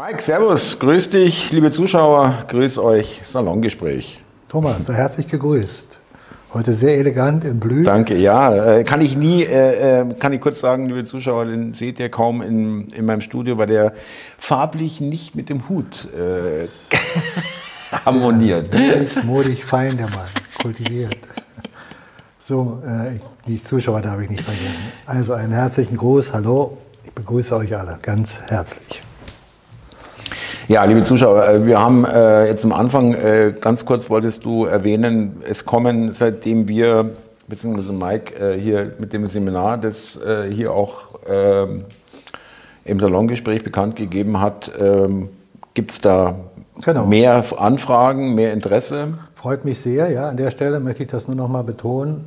Mike, Servus, grüß dich, liebe Zuschauer, grüß euch, Salongespräch. Thomas, herzlich gegrüßt. Heute sehr elegant in Blü. Danke, ja. Äh, kann ich nie, äh, äh, kann ich kurz sagen, liebe Zuschauer, den seht ihr kaum in, in meinem Studio, weil der farblich nicht mit dem Hut äh, harmoniert. Richtig modig, fein, der Mann, kultiviert. So, äh, die Zuschauer darf ich nicht vergessen. Also einen herzlichen Gruß, hallo, ich begrüße euch alle ganz herzlich. Ja, liebe Zuschauer, äh, wir haben äh, jetzt am Anfang, äh, ganz kurz wolltest du erwähnen, es kommen, seitdem wir, beziehungsweise Mike äh, hier mit dem Seminar, das äh, hier auch ähm, im Salongespräch bekannt gegeben hat, ähm, gibt es da genau. mehr Anfragen, mehr Interesse? Freut mich sehr, ja. An der Stelle möchte ich das nur noch mal betonen.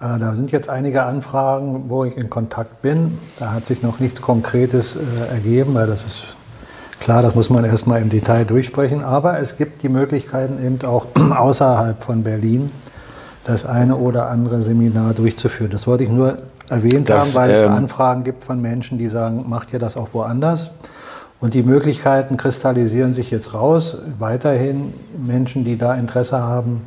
Äh, da sind jetzt einige Anfragen, wo ich in Kontakt bin. Da hat sich noch nichts Konkretes ergeben, weil das ist Klar, das muss man erstmal im Detail durchsprechen, aber es gibt die Möglichkeiten eben auch außerhalb von Berlin das eine oder andere Seminar durchzuführen. Das wollte ich nur erwähnt das, haben, weil ähm, es Anfragen gibt von Menschen, die sagen, macht ihr das auch woanders? Und die Möglichkeiten kristallisieren sich jetzt raus. Weiterhin Menschen, die da Interesse haben,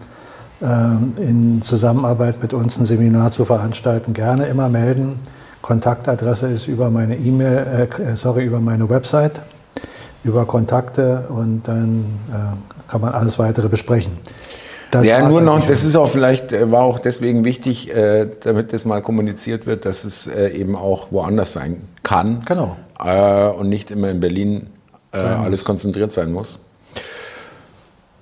ähm, in Zusammenarbeit mit uns ein Seminar zu veranstalten, gerne immer melden. Kontaktadresse ist über meine E-Mail, äh, sorry, über meine Website über Kontakte und dann äh, kann man alles weitere besprechen. Das ja, nur noch, das ist auch vielleicht, äh, war auch deswegen wichtig, äh, damit das mal kommuniziert wird, dass es äh, eben auch woanders sein kann. Genau. Äh, und nicht immer in Berlin äh, alles konzentriert sein muss.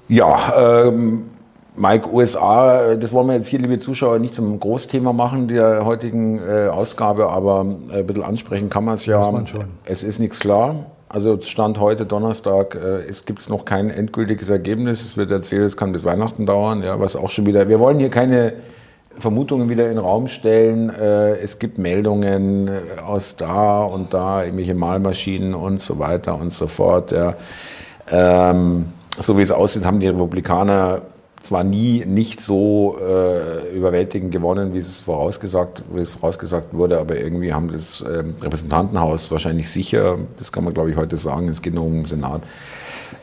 Ja, ähm, Mike, USA, das wollen wir jetzt hier, liebe Zuschauer, nicht zum Großthema machen der heutigen äh, Ausgabe, aber ein bisschen ansprechen kann man es ja. Man schon. Es ist nichts klar. Also Stand heute Donnerstag, äh, es gibt noch kein endgültiges Ergebnis. Es wird erzählt, es kann bis Weihnachten dauern, ja, was auch schon wieder. Wir wollen hier keine Vermutungen wieder in den Raum stellen. Äh, es gibt Meldungen äh, aus da und da, irgendwelche Malmaschinen und so weiter und so fort. Ja. Ähm, so wie es aussieht, haben die Republikaner zwar nie nicht so äh, überwältigend gewonnen, wie es, vorausgesagt, wie es vorausgesagt wurde, aber irgendwie haben das äh, Repräsentantenhaus wahrscheinlich sicher, das kann man glaube ich heute sagen, es geht noch um den Senat.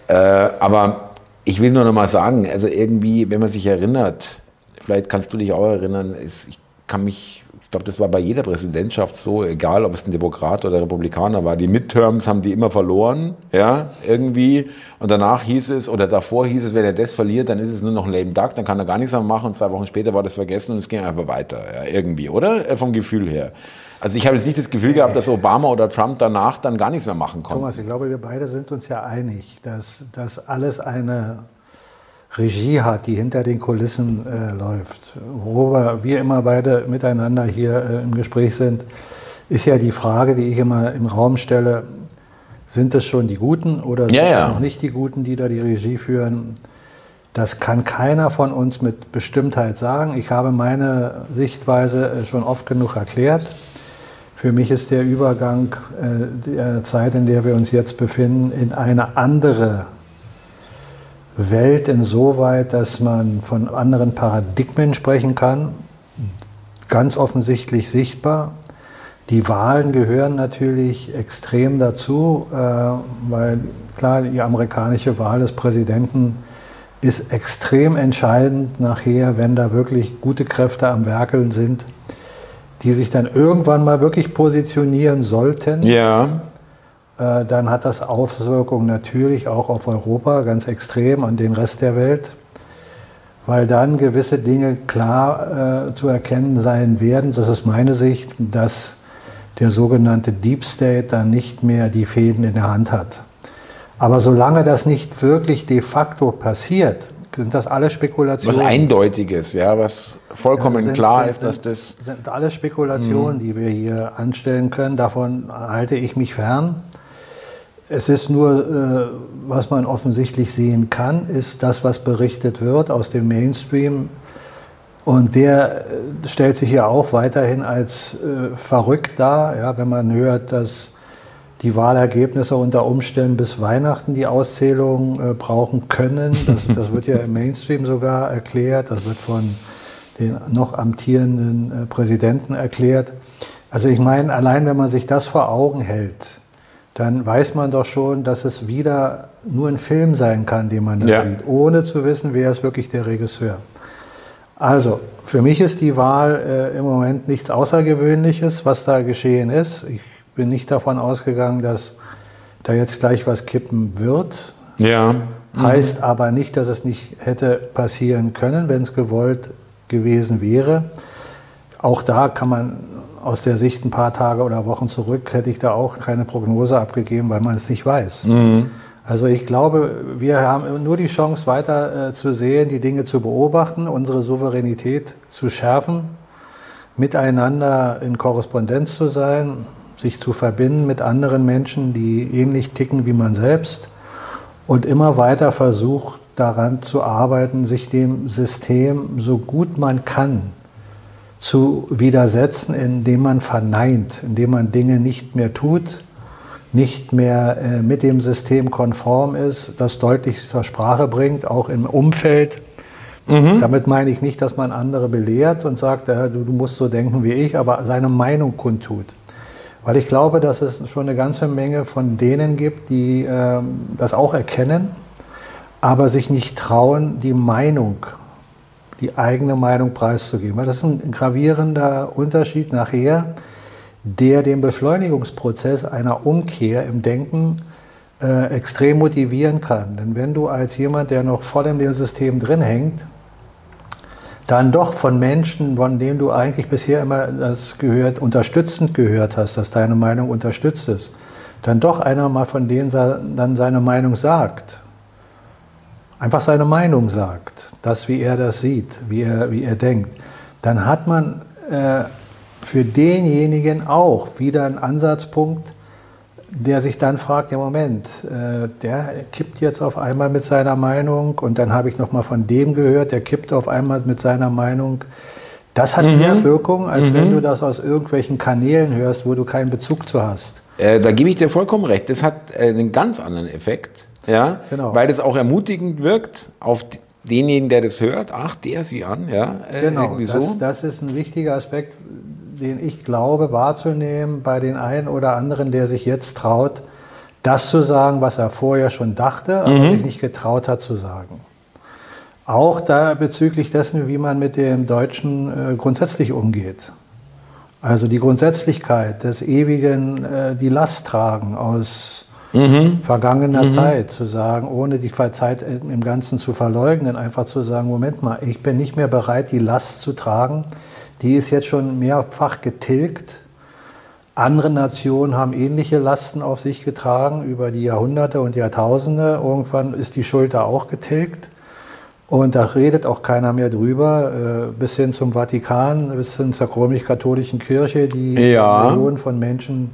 Äh, aber ich will nur noch mal sagen, also irgendwie, wenn man sich erinnert, vielleicht kannst du dich auch erinnern, ist, ich kann mich glaube, das war bei jeder Präsidentschaft so, egal ob es ein Demokrat oder Republikaner war. Die Midterms haben die immer verloren, ja, irgendwie. Und danach hieß es, oder davor hieß es, wenn er das verliert, dann ist es nur noch ein lame duck, dann kann er gar nichts mehr machen. Und zwei Wochen später war das vergessen und es ging einfach weiter, ja, irgendwie, oder? Äh, vom Gefühl her. Also ich habe jetzt nicht das Gefühl gehabt, dass Obama oder Trump danach dann gar nichts mehr machen konnten. Thomas, ich glaube, wir beide sind uns ja einig, dass das alles eine Regie hat, die hinter den Kulissen äh, läuft. Worüber wir immer beide miteinander hier äh, im Gespräch sind, ist ja die Frage, die ich immer im Raum stelle, sind es schon die Guten oder sind ja, es noch nicht die Guten, die da die Regie führen? Das kann keiner von uns mit Bestimmtheit sagen. Ich habe meine Sichtweise äh, schon oft genug erklärt. Für mich ist der Übergang äh, der Zeit, in der wir uns jetzt befinden, in eine andere Welt insoweit, dass man von anderen Paradigmen sprechen kann, ganz offensichtlich sichtbar. Die Wahlen gehören natürlich extrem dazu, äh, weil klar, die amerikanische Wahl des Präsidenten ist extrem entscheidend nachher, wenn da wirklich gute Kräfte am Werkeln sind, die sich dann irgendwann mal wirklich positionieren sollten. Ja dann hat das Auswirkungen natürlich auch auf Europa ganz extrem und den Rest der Welt, weil dann gewisse Dinge klar äh, zu erkennen sein werden. Das ist meine Sicht, dass der sogenannte Deep State dann nicht mehr die Fäden in der Hand hat. Aber solange das nicht wirklich de facto passiert, sind das alles Spekulationen. Was Eindeutiges, ja, was vollkommen sind, klar sind, ist, dass das. sind alles Spekulationen, mhm. die wir hier anstellen können. Davon halte ich mich fern. Es ist nur, äh, was man offensichtlich sehen kann, ist das, was berichtet wird aus dem Mainstream. Und der äh, stellt sich ja auch weiterhin als äh, verrückt dar, ja, wenn man hört, dass die Wahlergebnisse unter Umständen bis Weihnachten die Auszählung äh, brauchen können. Das, das, wird ja im Mainstream sogar erklärt, das wird von den noch amtierenden Präsidenten erklärt. Also ich meine, allein wenn man sich das vor Augen hält, dann weiß man doch schon, dass es wieder nur ein Film sein kann, den man da ja. sieht, ohne zu wissen, wer ist wirklich der Regisseur. Also, für mich ist die Wahl äh, im Moment nichts Außergewöhnliches, was da geschehen ist. Ich bin nicht davon ausgegangen, dass da jetzt gleich was kippen wird. Ja. Heißt mhm. aber nicht, dass es nicht hätte passieren können, wenn es gewollt gewesen wäre. Auch da kann man aus der Sicht ein paar Tage oder Wochen zurück, hätte ich da auch keine Prognose abgegeben, weil man es nicht weiß. Mhm. Also ich glaube, wir haben nur die Chance, weiter äh, zu sehen, die Dinge zu beobachten, unsere Souveränität zu schärfen, miteinander in Korrespondenz zu sein, sich zu verbinden mit anderen Menschen, die ähnlich ticken wie man selbst und immer weiter versucht daran zu arbeiten, sich dem System so gut man kann zu widersetzen, indem man verneint, indem man Dinge nicht mehr tut, nicht mehr äh, mit dem System konform ist, das deutlich zur Sprache bringt, auch im Umfeld. Mhm. Damit meine ich nicht, dass man andere belehrt und sagt, äh, du, du, musst so denken wie ich, aber seine Meinung kundtut. Weil ich glaube, dass es schon eine ganze Menge von denen gibt, die äh, das auch erkennen, aber sich nicht trauen, die Meinung, die eigene Meinung preiszugeben. Weil das ist ein gravierender Unterschied nachher, der den Beschleunigungsprozess einer Umkehr im Denken äh, extrem motivieren kann. Denn wenn du als jemand, der noch voll in dem System drin hängt, dann doch von Menschen, von denen du eigentlich bisher immer das gehört, unterstützend gehört hast, dass deine Meinung unterstützt ist, dann doch einer mal von denen dann seine Meinung sagt, einfach seine Meinung sagt, das, wie er das sieht, wie er, wie er denkt, dann hat man äh, für denjenigen auch wieder einen Ansatzpunkt, der sich dann fragt, ja Moment, äh, der kippt jetzt auf einmal mit seiner Meinung und dann habe ich noch mal von dem gehört, der kippt auf einmal mit seiner Meinung. Das hat mhm. mehr Wirkung, als mhm. wenn du das aus irgendwelchen Kanälen hörst, wo du keinen Bezug zu hast. Äh, da gebe ich dir vollkommen recht. Das hat äh, einen ganz anderen Effekt, ja, genau. weil das auch ermutigend wirkt auf denjenigen, der das hört. Ach, der sie an, ja, äh, genau. irgendwie so. Das, das ist ein wichtiger Aspekt den ich glaube wahrzunehmen bei den einen oder anderen, der sich jetzt traut, das zu sagen, was er vorher schon dachte, aber mhm. sich nicht getraut hat zu sagen. Auch da bezüglich dessen, wie man mit dem Deutschen äh, grundsätzlich umgeht. Also die Grundsätzlichkeit des ewigen, äh, die Last tragen aus mhm. vergangener mhm. Zeit, zu sagen, ohne die Zeit im Ganzen zu verleugnen, einfach zu sagen, Moment mal, ich bin nicht mehr bereit, die Last zu tragen, die ist jetzt schon mehrfach getilgt. Andere Nationen haben ähnliche Lasten auf sich getragen über die Jahrhunderte und Jahrtausende. Irgendwann ist die Schulter auch getilgt. Und da redet auch keiner mehr drüber, äh, bis hin zum Vatikan, bis hin zur römisch-katholischen Kirche, die ja. Millionen von Menschen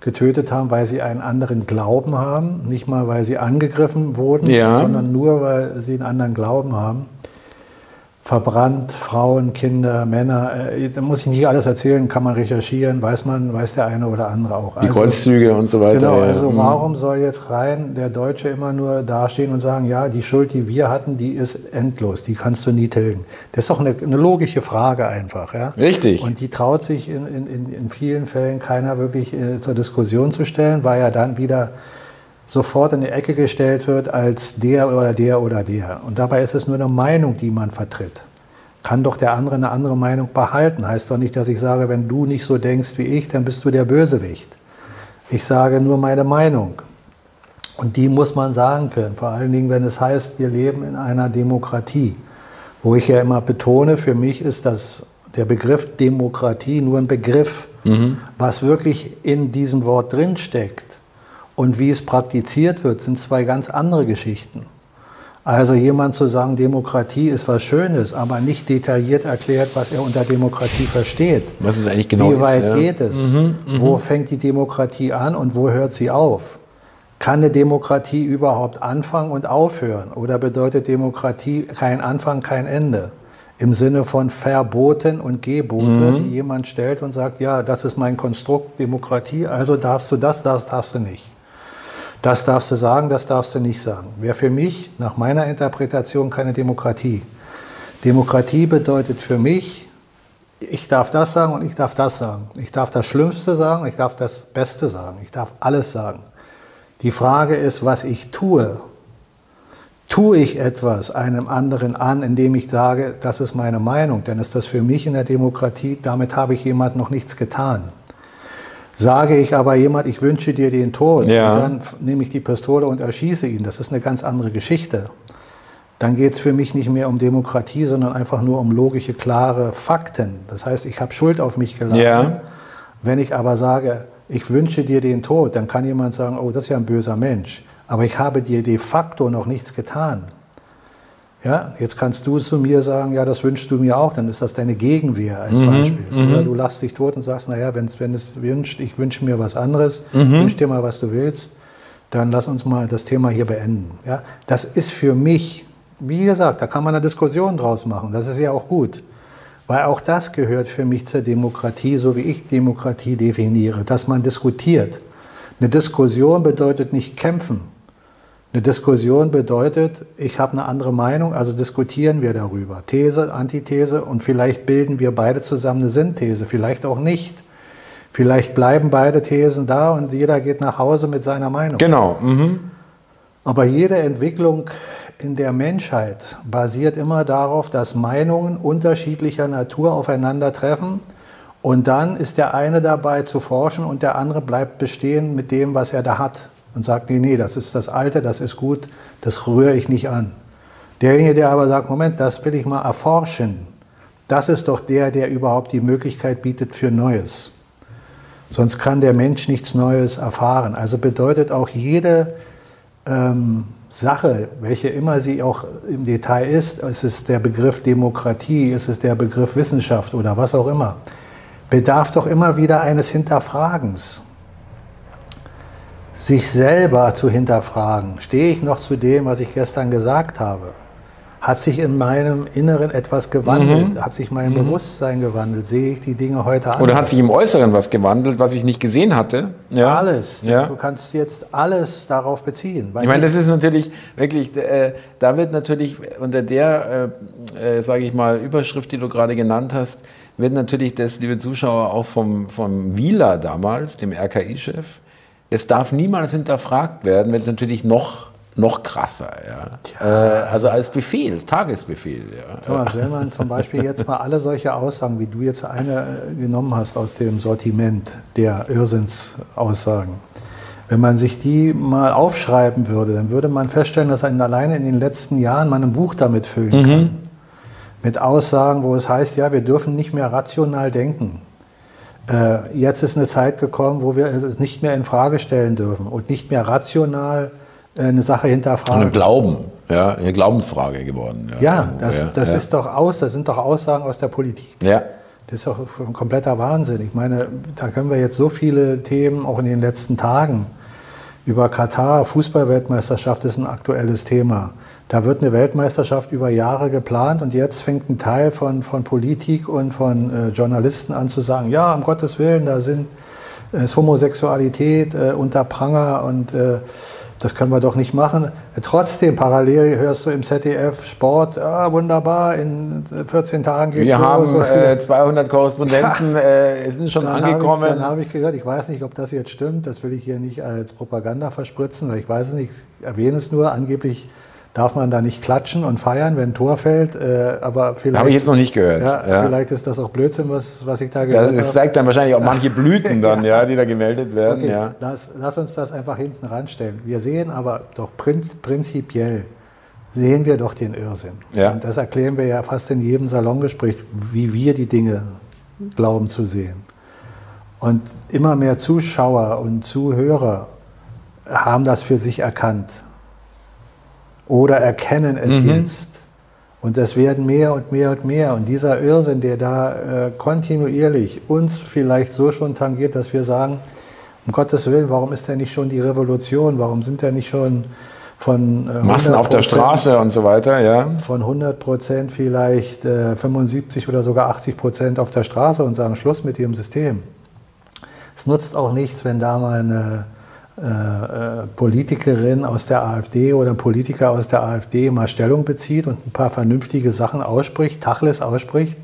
getötet haben, weil sie einen anderen Glauben haben. Nicht mal, weil sie angegriffen wurden, ja. sondern nur, weil sie einen anderen Glauben haben verbrannt, Frauen, Kinder, Männer. Äh, da muss ich nicht alles erzählen, kann man recherchieren, weiß man, weiß der eine oder andere auch. Die also, Kreuzzüge und so weiter. Genau, also ja. Mhm. warum soll jetzt rein der Deutsche immer nur dastehen und sagen, ja, die Schuld, die wir hatten, die ist endlos, die kannst du nie tilgen. Das ist doch eine, eine logische Frage einfach. Ja? Richtig. Und die traut sich in, in, in vielen Fällen keiner wirklich äh, zur Diskussion zu stellen, weil ja dann wieder sofort in die Ecke gestellt wird als der oder der oder der. Und dabei ist es nur eine Meinung, die man vertritt. Kann doch der andere eine andere Meinung behalten. Heißt doch nicht, dass ich sage, wenn du nicht so denkst wie ich, dann bist du der Bösewicht. Ich sage nur meine Meinung. Und die muss man sagen können. Vor allen Dingen, wenn es heißt, wir leben in einer Demokratie. Wo ich ja immer betone, für mich ist das, der Begriff Demokratie nur ein Begriff. Mhm. Was wirklich in diesem Wort drinsteckt, und wie es praktiziert wird, sind zwei ganz andere Geschichten. Also jemand zu sagen, Demokratie ist was Schönes, aber nicht detailliert erklärt, was er unter Demokratie versteht. Was es eigentlich genau ist. Wie weit ist, ja. geht es? Mhm, mh. Wo fängt die Demokratie an und wo hört sie auf? Kann eine Demokratie überhaupt anfangen und aufhören? Oder bedeutet Demokratie kein Anfang, kein Ende? Im Sinne von Verboten und Gebote, mhm. die jemand stellt und sagt, ja, das ist mein Konstrukt Demokratie, also darfst du das, das darfst du nicht. Das darfst du sagen, das darfst du nicht sagen. Wäre für mich nach meiner Interpretation keine Demokratie. Demokratie bedeutet für mich ich darf das sagen und ich darf das sagen. Ich darf das Schlimmste sagen, ich darf das Beste sagen, ich darf alles sagen. Die Frage ist, was ich tue. Tue ich etwas einem anderen an, indem ich sage, das ist meine Meinung, dann ist das für mich in der Demokratie, damit habe ich jemand noch nichts getan. Sage ich aber jemand, ich wünsche dir den Tod, ja. dann nehme ich die Pistole und erschieße ihn. Das ist eine ganz andere Geschichte. Dann geht es für mich nicht mehr um Demokratie, sondern einfach nur um logische, klare Fakten. Das heißt, ich habe Schuld auf mich geladen. Ja. Wenn ich aber sage, ich wünsche dir den Tod, dann kann jemand sagen, oh, das ist ja ein böser Mensch. Aber ich habe dir de facto noch nichts getan. Ja, jetzt kannst du zu mir sagen, ja, das wünschst du mir auch, dann ist das deine Gegenwehr als mhm, Beispiel. Mhm. Oder du lachst dich tot und sagst, naja, wenn, wenn es wünscht, ich wünsche mir was anderes, mhm. wünsch dir mal, was du willst, dann lass uns mal das Thema hier beenden. Ja, das ist für mich, wie gesagt, da kann man eine Diskussion draus machen, das ist ja auch gut. Weil auch das gehört für mich zur Demokratie, so wie ich Demokratie definiere, dass man diskutiert. Eine Diskussion bedeutet nicht kämpfen. Eine Diskussion bedeutet, ich habe eine andere Meinung, also diskutieren wir darüber. These, Antithese und vielleicht bilden wir beide zusammen eine Synthese, vielleicht auch nicht. Vielleicht bleiben beide Thesen da und jeder geht nach Hause mit seiner Meinung. Genau. Mhm. Aber jede Entwicklung in der Menschheit basiert immer darauf, dass Meinungen unterschiedlicher Natur aufeinandertreffen und dann ist der eine dabei zu forschen und der andere bleibt bestehen mit dem, was er da hat und sagt, nee, nee, das ist das Alte, das ist gut, das rühre ich nicht an. Derjenige, der aber sagt, Moment, das will ich mal erforschen, das ist doch der, der überhaupt die Möglichkeit bietet für Neues. Sonst kann der Mensch nichts Neues erfahren. Also bedeutet auch jede ähm, Sache, welche immer sie auch im Detail ist, ist es der Begriff Demokratie, ist es der Begriff Wissenschaft oder was auch immer, bedarf doch immer wieder eines Hinterfragens sich selber zu hinterfragen. Stehe ich noch zu dem, was ich gestern gesagt habe? Hat sich in meinem Inneren etwas gewandelt? Mhm. Hat sich mein mhm. Bewusstsein gewandelt? Sehe ich die Dinge heute anders? Oder hat sich im Äußeren was gewandelt, was ich nicht gesehen hatte? Ja. Alles. Ja. Du kannst jetzt alles darauf beziehen. Ich meine, das ist natürlich wirklich, äh, da wird natürlich unter der, äh, äh, sage ich mal, Überschrift, die du gerade genannt hast, wird natürlich das, liebe Zuschauer, auch vom, vom Wieler damals, dem RKI-Chef, es darf niemals hinterfragt werden, wird natürlich noch, noch krasser. Ja. Äh, also als Befehl, Tagesbefehl. Ja. Thomas, wenn man zum Beispiel jetzt mal alle solche Aussagen, wie du jetzt eine äh, genommen hast aus dem Sortiment der Irrsinnsaussagen, wenn man sich die mal aufschreiben würde, dann würde man feststellen, dass einen alleine in den letzten Jahren man ein Buch damit füllen mhm. kann. Mit Aussagen, wo es heißt, ja, wir dürfen nicht mehr rational denken. Äh, jetzt ist eine Zeit gekommen, wo wir es nicht mehr in Frage stellen dürfen und nicht mehr rational äh, eine Sache hinterfragen. Eine Glauben, ja, eine Glaubensfrage geworden. Ja, ja das, das ja. ist doch aus, das sind doch Aussagen aus der Politik. Ja. Das ist doch ein kompletter Wahnsinn. Ich meine, da können wir jetzt so viele Themen auch in den letzten Tagen über Katar, Fußballweltmeisterschaft ist ein aktuelles Thema. Da wird eine Weltmeisterschaft über Jahre geplant und jetzt fängt ein Teil von, von Politik und von äh, Journalisten an zu sagen, ja, um Gottes Willen, da sind, äh, ist Homosexualität äh, unter Pranger und äh, das können wir doch nicht machen. Trotzdem, parallel hörst du im ZDF Sport, ah, wunderbar, in 14 Tagen geht es los. Wir haben äh, 200 Korrespondenten, ja. äh, sind schon dann angekommen. Hab ich, dann habe ich gehört, ich weiß nicht, ob das jetzt stimmt, das will ich hier nicht als Propaganda verspritzen, weil ich weiß es nicht, ich erwähne es nur, angeblich darf man da nicht klatschen und feiern, wenn ein Tor fällt. Äh, aber vielleicht. Habe ich jetzt noch nicht gehört. Ja, ja. Vielleicht ist das auch Blödsinn, was, was ich da gehört habe. Das zeigt dann wahrscheinlich auch manche Blüten dann, ja. die da gemeldet werden. Okay, ja. lass, lass uns das einfach hinten ranstellen. Wir sehen aber doch prinzipiell, sehen wir doch den Irrsinn. Ja. Und das erklären wir ja fast in jedem Salongespräch, wie wir die Dinge glauben zu sehen. Und immer mehr Zuschauer und Zuhörer haben das für sich erkannt oder erkennen es mhm. jetzt. Und das werden mehr und mehr und mehr. Und dieser Irrsinn, der da äh, kontinuierlich uns vielleicht so schon tangiert, dass wir sagen, um Gottes Willen, warum ist denn nicht schon die Revolution? Warum sind denn nicht schon von äh, Massen auf der Straße und so weiter, ja? Von 100 Prozent vielleicht äh, 75 oder sogar 80 Prozent auf der Straße und sagen Schluss mit ihrem System. Es nutzt auch nichts, wenn da mal eine Politikerin aus der AfD oder Politiker aus der AfD mal Stellung bezieht und ein paar vernünftige Sachen ausspricht, Tachles ausspricht,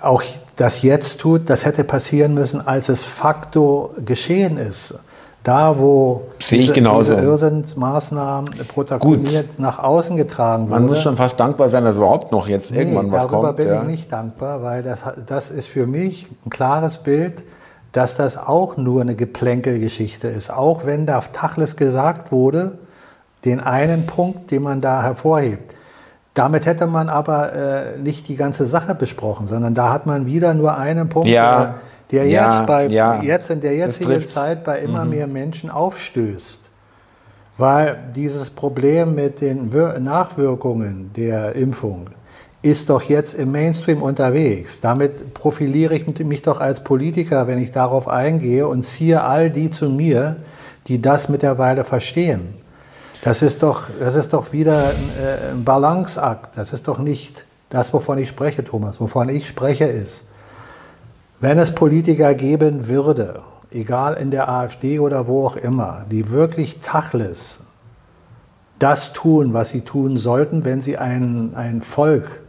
auch das jetzt tut, das hätte passieren müssen, als es facto geschehen ist. Da, wo Sehe ich genauso. diese Irrsinnsmaßnahmen protagoniert Gut. nach außen getragen wurden. Man muss schon fast dankbar sein, dass überhaupt noch jetzt nee, irgendwann was darüber kommt. Darüber bin ja. ich nicht dankbar, weil das, das ist für mich ein klares Bild, dass das auch nur eine Geplänkelgeschichte ist. Auch wenn da Tachles gesagt wurde, den einen Punkt, den man da hervorhebt. Damit hätte man aber äh, nicht die ganze Sache besprochen, sondern da hat man wieder nur einen Punkt, ja, der, der ja, jetzt, bei, ja, jetzt in der jetzigen Zeit bei immer mhm. mehr Menschen aufstößt. Weil dieses Problem mit den Wir Nachwirkungen der Impfung ist doch jetzt im Mainstream unterwegs. Damit profiliere ich mich doch als Politiker, wenn ich darauf eingehe und ziehe all die zu mir, die das mittlerweile verstehen. Das ist doch, das ist doch wieder ein, äh, Balanceakt. Das ist doch nicht das, wovon ich spreche, Thomas. Wovon ich spreche ist, wenn es Politiker geben würde, egal in der AfD oder wo auch immer, die wirklich Tachles das tun, was sie tun sollten, wenn sie ein, ein Volk,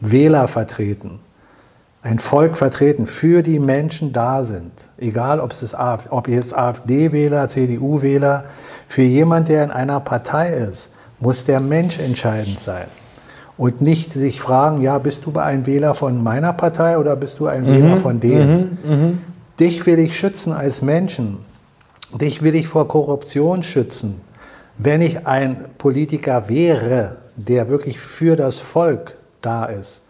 Wähler vertreten, ein Volk vertreten, für die Menschen da sind, egal ob es ob jetzt AfD-Wähler, CDU-Wähler, für jemand, der in einer Partei ist, muss der Mensch entscheidend sein. Und nicht sich fragen, ja, bist du ein Wähler von meiner Partei oder bist du ein mhm, Wähler von denen? Mhm, mh. Dich will ich schützen als Menschen. Dich will ich vor Korruption schützen. Wenn ich ein Politiker wäre, der wirklich für das Volk da ist,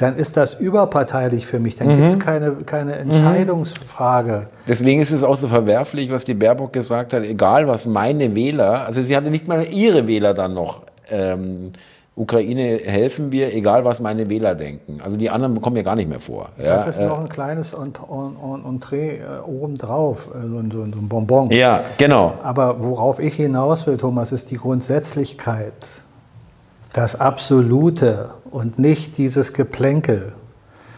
dann ist das überparteilich für mich. Dann mhm. gibt es keine, keine mhm. Entscheidungsfrage. Deswegen ist es auch so verwerflich, was die Baerbock gesagt hat, egal was meine Wähler, also sie hatte nicht mal ihre Wähler dann noch. Ähm, Ukraine helfen wir, egal was meine Wähler denken. Also die anderen kommen ja gar nicht mehr vor. Das ist äh, noch ein kleines Entree äh, obendrauf, äh, so, so, so ein Bonbon. Ja, genau. Aber worauf ich hinaus will, Thomas, ist die Grundsätzlichkeit, das Absolute und nicht dieses Geplänkel.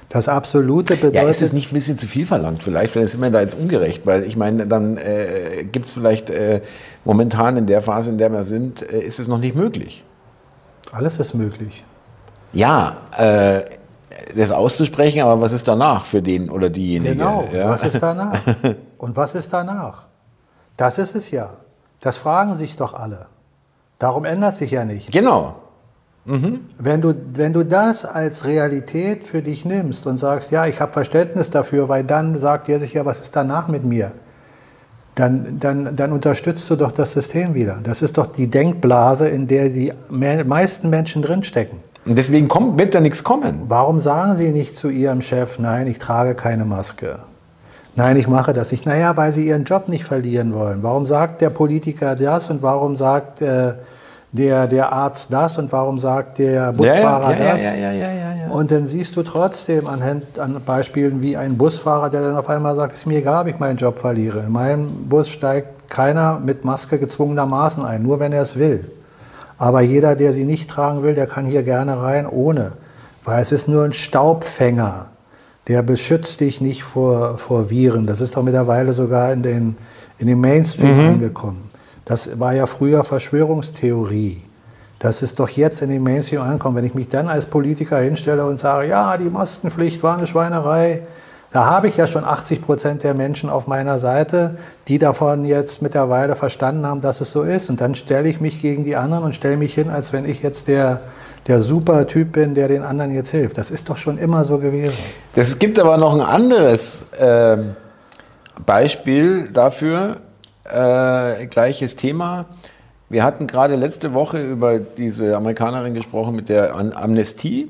Das Absolute bedeutet. Ja, ist es nicht ein bisschen zu viel verlangt? Vielleicht, wenn es immer da jetzt ungerecht, weil ich meine, dann äh, gibt es vielleicht äh, momentan in der Phase, in der wir sind, äh, ist es noch nicht möglich. Alles ist möglich. Ja, äh, das auszusprechen, aber was ist danach für den oder diejenige? Genau, ja? was ist danach? Und was ist danach? Das ist es ja. Das fragen sich doch alle. Darum ändert sich ja nichts. Genau. Mhm. Wenn, du, wenn du das als Realität für dich nimmst und sagst, ja, ich habe Verständnis dafür, weil dann sagt er sich ja, was ist danach mit mir? Dann, dann, dann unterstützt du doch das System wieder. Das ist doch die Denkblase, in der die meisten Menschen drinstecken. Und deswegen kommt, wird da nichts kommen. Warum sagen Sie nicht zu Ihrem Chef, nein, ich trage keine Maske? Nein, ich mache das nicht. Naja, weil Sie Ihren Job nicht verlieren wollen. Warum sagt der Politiker das und warum sagt äh, der, der Arzt das und warum sagt der Busfahrer ja, ja, das? Ja, ja, ja, ja, ja, Und dann siehst du trotzdem an, an Beispielen wie ein Busfahrer, der dann auf einmal sagt, es ist mir egal, ob ich meinen Job verliere. In meinem Bus steigt keiner mit Maske gezwungenermaßen ein, nur wenn er es will. Aber jeder, der sie nicht tragen will, der kann hier gerne rein ohne. Weil es ist nur ein Staubfänger. Der beschützt dich nicht vor, vor Viren. Das ist doch mittlerweile sogar in den, in den Mainstream mhm. angekommen. Das war ja früher Verschwörungstheorie. Das ist doch jetzt in den Mainstream ankommen. Wenn ich mich dann als Politiker hinstelle und sage, ja, die Maskenpflicht war eine Schweinerei, da habe ich ja schon 80 Prozent der Menschen auf meiner Seite, die davon jetzt mittlerweile verstanden haben, dass es so ist. Und dann stelle ich mich gegen die anderen und stelle mich hin, als wenn ich jetzt der, der super Typ bin, der den anderen jetzt hilft. Das ist doch schon immer so gewesen. Es gibt aber noch ein anderes äh, Beispiel dafür, äh, gleiches Thema. Wir hatten gerade letzte Woche über diese Amerikanerin gesprochen mit der Amnestie.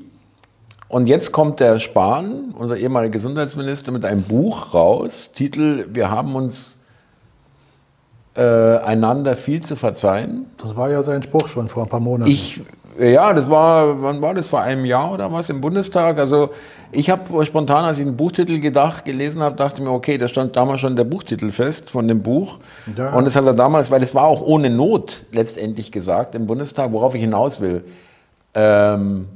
Und jetzt kommt der Spahn, unser ehemaliger Gesundheitsminister, mit einem Buch raus, Titel Wir haben uns äh, einander viel zu verzeihen. Das war ja sein Spruch schon vor ein paar Monaten. Ich ja, das war, wann war das, vor einem Jahr oder was im Bundestag? Also ich habe spontan, als ich den Buchtitel gedacht, gelesen habe, dachte mir, okay, da stand damals schon der Buchtitel fest von dem Buch. Ja. Und das hat er damals, weil es war auch ohne Not letztendlich gesagt im Bundestag, worauf ich hinaus will. Ähm,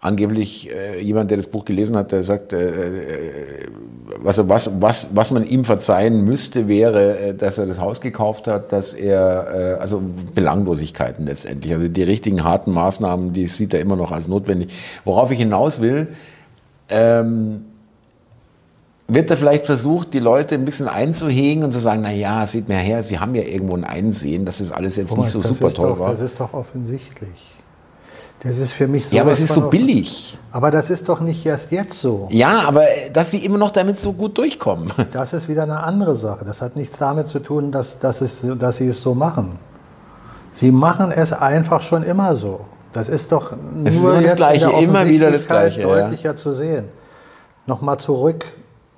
angeblich äh, jemand, der das Buch gelesen hat, der sagt, äh, äh, was, was, was, was man ihm verzeihen müsste, wäre, äh, dass er das Haus gekauft hat, dass er, äh, also Belanglosigkeiten letztendlich, also die richtigen harten Maßnahmen, die sieht er immer noch als notwendig. Worauf ich hinaus will, ähm, wird da vielleicht versucht, die Leute ein bisschen einzuhegen und zu sagen, na ja, seht mir her, sie haben ja irgendwo ein Einsehen, dass das alles jetzt Thomas, nicht so super toll doch, war. Das ist doch offensichtlich. Das ist für mich so. Ja, aber es ist so billig. Aber das ist doch nicht erst jetzt so. Ja, aber äh, dass sie immer noch damit so gut durchkommen. Das ist wieder eine andere Sache. Das hat nichts damit zu tun, dass, dass, es, dass sie es so machen. Sie machen es einfach schon immer so. Das ist doch es nur ist das Gleiche, immer wieder das Gleiche. Deutlicher ja. zu sehen. Nochmal zurück,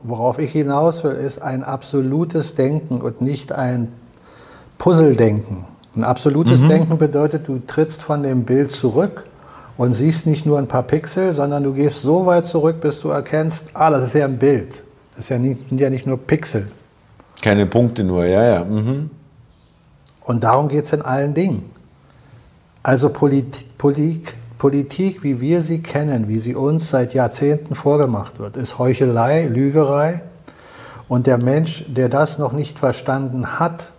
worauf ich hinaus will, ist ein absolutes Denken und nicht ein Puzzledenken. Ein absolutes mhm. Denken bedeutet, du trittst von dem Bild zurück und siehst nicht nur ein paar Pixel, sondern du gehst so weit zurück, bis du erkennst, ah, das ist ja ein Bild. Das ja nicht, sind ja nicht nur Pixel. Keine Punkte nur, ja, ja. Mhm. Und darum geht es in allen Dingen. Also Polit Politik, Politik, wie wir sie kennen, wie sie uns seit Jahrzehnten vorgemacht wird, ist Heuchelei, Lügerei. Und der Mensch, der das noch nicht verstanden hat,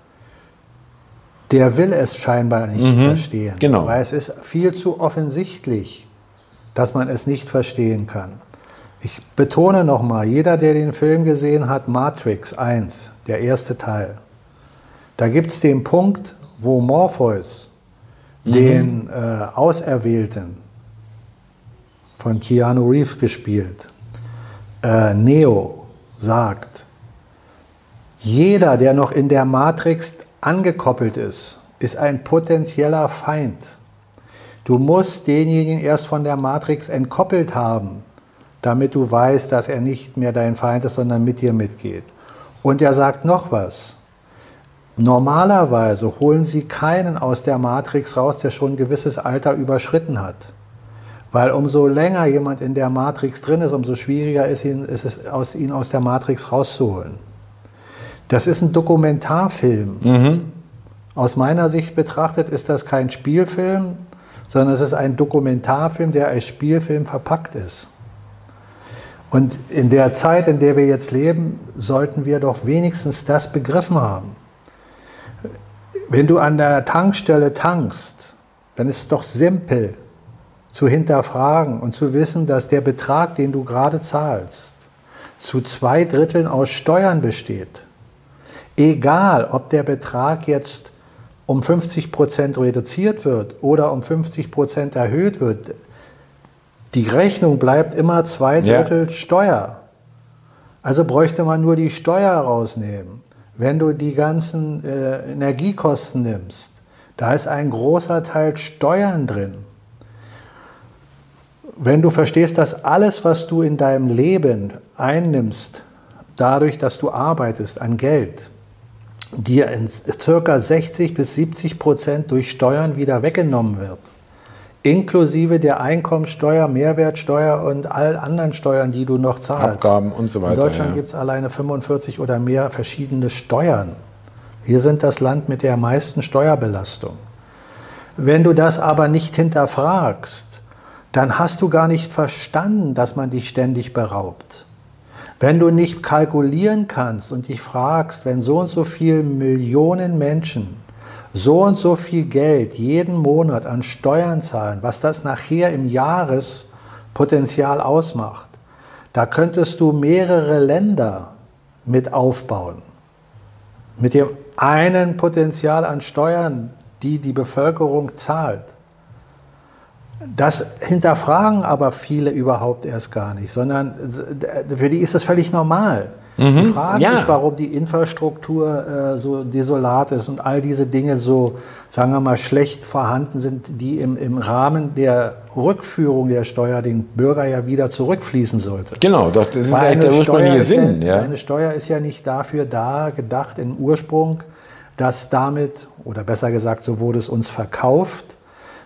der will es scheinbar nicht mhm, verstehen. Genau. Weil es ist viel zu offensichtlich, dass man es nicht verstehen kann. Ich betone nochmal, jeder, der den Film gesehen hat, Matrix 1, der erste Teil, da gibt es den Punkt, wo Morpheus mhm. den äh, Auserwählten von Keanu Reeves gespielt, äh, Neo sagt, jeder, der noch in der Matrix angekoppelt ist, ist ein potenzieller Feind. Du musst denjenigen erst von der Matrix entkoppelt haben, damit du weißt, dass er nicht mehr dein Feind ist, sondern mit dir mitgeht. Und er sagt noch was. Normalerweise holen sie keinen aus der Matrix raus, der schon ein gewisses Alter überschritten hat. Weil umso länger jemand in der Matrix drin ist, umso schwieriger ist, ihn, ist es, ihn aus der Matrix rauszuholen. Das ist ein Dokumentarfilm. Mhm. Aus meiner Sicht betrachtet ist das kein Spielfilm, sondern es ist ein Dokumentarfilm, der als Spielfilm verpackt ist. Und in der Zeit, in der wir jetzt leben, sollten wir doch wenigstens das begriffen haben. Wenn du an der Tankstelle tankst, dann ist es doch simpel zu hinterfragen und zu wissen, dass der Betrag, den du gerade zahlst, zu zwei Dritteln aus Steuern besteht. Egal, ob der Betrag jetzt um 50 Prozent reduziert wird oder um 50 Prozent erhöht wird, die Rechnung bleibt immer zwei Drittel ja. Steuer. Also bräuchte man nur die Steuer rausnehmen. Wenn du die ganzen äh, Energiekosten nimmst, da ist ein großer Teil Steuern drin. Wenn du verstehst, dass alles, was du in deinem Leben einnimmst, dadurch, dass du arbeitest an Geld, dir in circa 60 bis 70 Prozent durch Steuern wieder weggenommen wird, inklusive der Einkommensteuer, Mehrwertsteuer und all anderen Steuern, die du noch zahlst. Abgaben und so weiter. In Deutschland ja. gibt es alleine 45 oder mehr verschiedene Steuern. Wir sind das Land mit der meisten Steuerbelastung. Wenn du das aber nicht hinterfragst, dann hast du gar nicht verstanden, dass man dich ständig beraubt. Wenn du nicht kalkulieren kannst und dich fragst, wenn so und so viele Millionen Menschen so und so viel Geld jeden Monat an Steuern zahlen, was das nachher im Jahrespotenzial ausmacht, da könntest du mehrere Länder mit aufbauen. Mit dem einen Potenzial an Steuern, die die Bevölkerung zahlt. Das hinterfragen aber viele überhaupt erst gar nicht, sondern für die ist das völlig normal. Mhm. Die fragen ja. sich, warum die Infrastruktur äh, so desolat ist und all diese Dinge so, sagen wir mal, schlecht vorhanden sind, die im, im Rahmen der Rückführung der Steuer den Bürger ja wieder zurückfließen sollte. Genau, das ist Weil eigentlich der ursprüngliche Sinn. Ja, Eine Steuer ist ja nicht dafür da gedacht im Ursprung, dass damit, oder besser gesagt, so wurde es uns verkauft,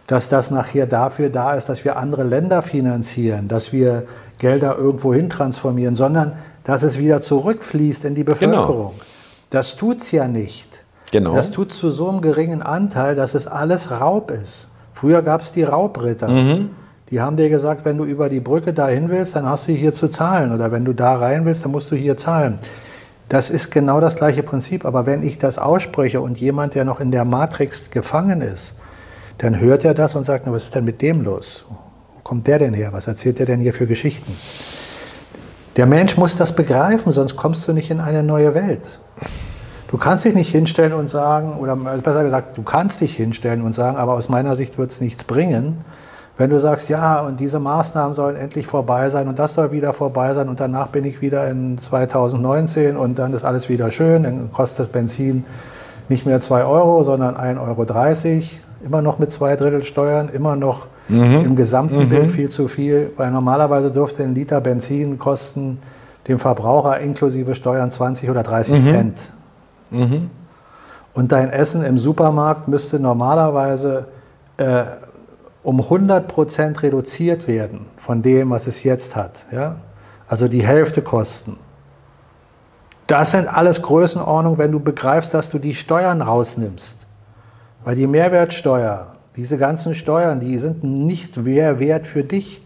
dass das nachher dafür da ist, dass wir andere Länder finanzieren, dass wir Gelder irgendwo hin transformieren, sondern dass es wieder zurückfließt in die genau. Bevölkerung. Genau. Das tut es ja nicht. Genau. Das tut zu so einem geringen Anteil, dass es alles Raub ist. Früher gab es die Raubritter. Mhm. Die haben dir gesagt, wenn du über die Brücke dahin willst, dann hast du hier zu zahlen. Oder wenn du da rein willst, dann musst du hier zahlen. Das ist genau das gleiche Prinzip. Aber wenn ich das ausspreche und jemand, der noch in der Matrix gefangen ist, dann hört er das und sagt, na, was ist denn mit dem los? Wo kommt der denn her? Was erzählt der denn hier für Geschichten? Der Mensch muss das begreifen, sonst kommst du nicht in eine neue Welt. Du kannst dich nicht hinstellen und sagen, oder besser gesagt, du kannst dich hinstellen und sagen, aber aus meiner Sicht wird es nichts bringen, wenn du sagst, ja, und diese Maßnahmen sollen endlich vorbei sein und das soll wieder vorbei sein und danach bin ich wieder in 2019 und dann ist alles wieder schön, dann kostet das Benzin nicht mehr 2 Euro, sondern 1,30 Euro, immer noch mit zwei Drittel Steuern, immer noch mhm. im gesamten mhm. Bild viel zu viel, weil normalerweise dürfte ein Liter Benzin kosten dem Verbraucher inklusive Steuern 20 oder 30 mhm. Cent. Mhm. Und dein Essen im Supermarkt müsste normalerweise äh, um 100 Prozent reduziert werden von dem, was es jetzt hat. Ja? Also die Hälfte kosten. Das sind alles Größenordnungen, wenn du begreifst, dass du die Steuern rausnimmst. Weil die Mehrwertsteuer, diese ganzen Steuern, die sind nicht mehr wert für dich.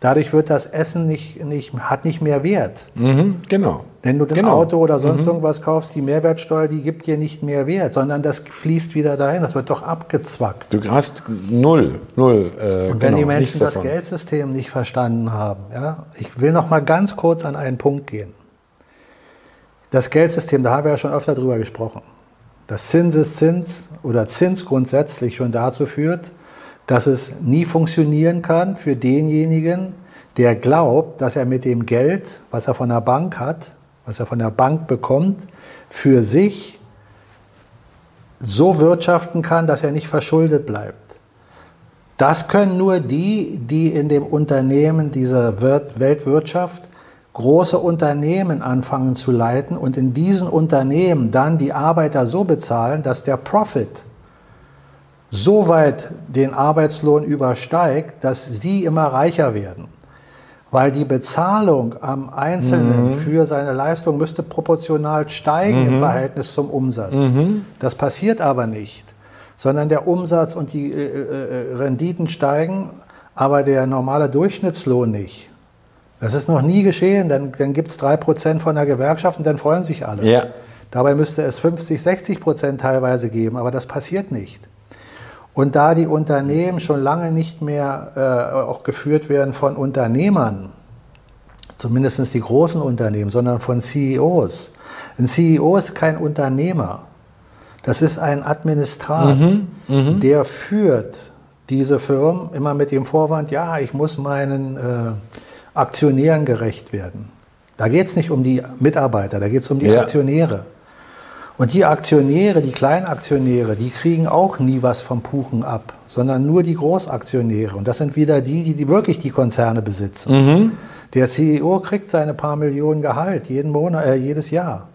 Dadurch wird das Essen nicht, nicht, hat nicht mehr Wert. Mhm, genau. Wenn du ein genau. Auto oder sonst mhm. irgendwas kaufst, die Mehrwertsteuer, die gibt dir nicht mehr Wert, sondern das fließt wieder dahin, das wird doch abgezwackt. Du hast null, null. Äh, Und wenn genau, die Menschen das Geldsystem nicht verstanden haben, ja, ich will noch mal ganz kurz an einen Punkt gehen. Das Geldsystem, da haben wir ja schon öfter drüber gesprochen. Das Zinseszins oder Zins grundsätzlich schon dazu führt, dass es nie funktionieren kann für denjenigen, der glaubt, dass er mit dem Geld, was er von der Bank hat, was er von der Bank bekommt, für sich so wirtschaften kann, dass er nicht verschuldet bleibt. Das können nur die, die in dem Unternehmen dieser Weltwirtschaft große Unternehmen anfangen zu leiten und in diesen Unternehmen dann die Arbeiter so bezahlen, dass der Profit so weit den Arbeitslohn übersteigt, dass sie immer reicher werden. Weil die Bezahlung am Einzelnen mhm. für seine Leistung müsste proportional steigen mhm. im Verhältnis zum Umsatz. Mhm. Das passiert aber nicht, sondern der Umsatz und die äh, äh, Renditen steigen, aber der normale Durchschnittslohn nicht. Das ist noch nie geschehen. Dann, dann gibt es drei Prozent von der Gewerkschaft und dann freuen sich alle. Ja. Dabei müsste es 50, 60 Prozent teilweise geben, aber das passiert nicht. Und da die Unternehmen schon lange nicht mehr äh, auch geführt werden von Unternehmern, zumindest die großen Unternehmen, sondern von CEOs. Ein CEO ist kein Unternehmer. Das ist ein Administrat, mhm, mhm. der führt diese Firmen immer mit dem Vorwand, ja, ich muss meinen äh, Aktionären gerecht werden. Da geht es nicht um die Mitarbeiter, da geht es um die ja. Aktionäre. Und die Aktionäre, die Kleinaktionäre, die kriegen auch nie was vom Puchen ab, sondern nur die Großaktionäre. Und das sind wieder die, die, die wirklich die Konzerne besitzen. Mhm. Der CEO kriegt seine paar Millionen Gehalt jeden Monat, äh, jedes Jahr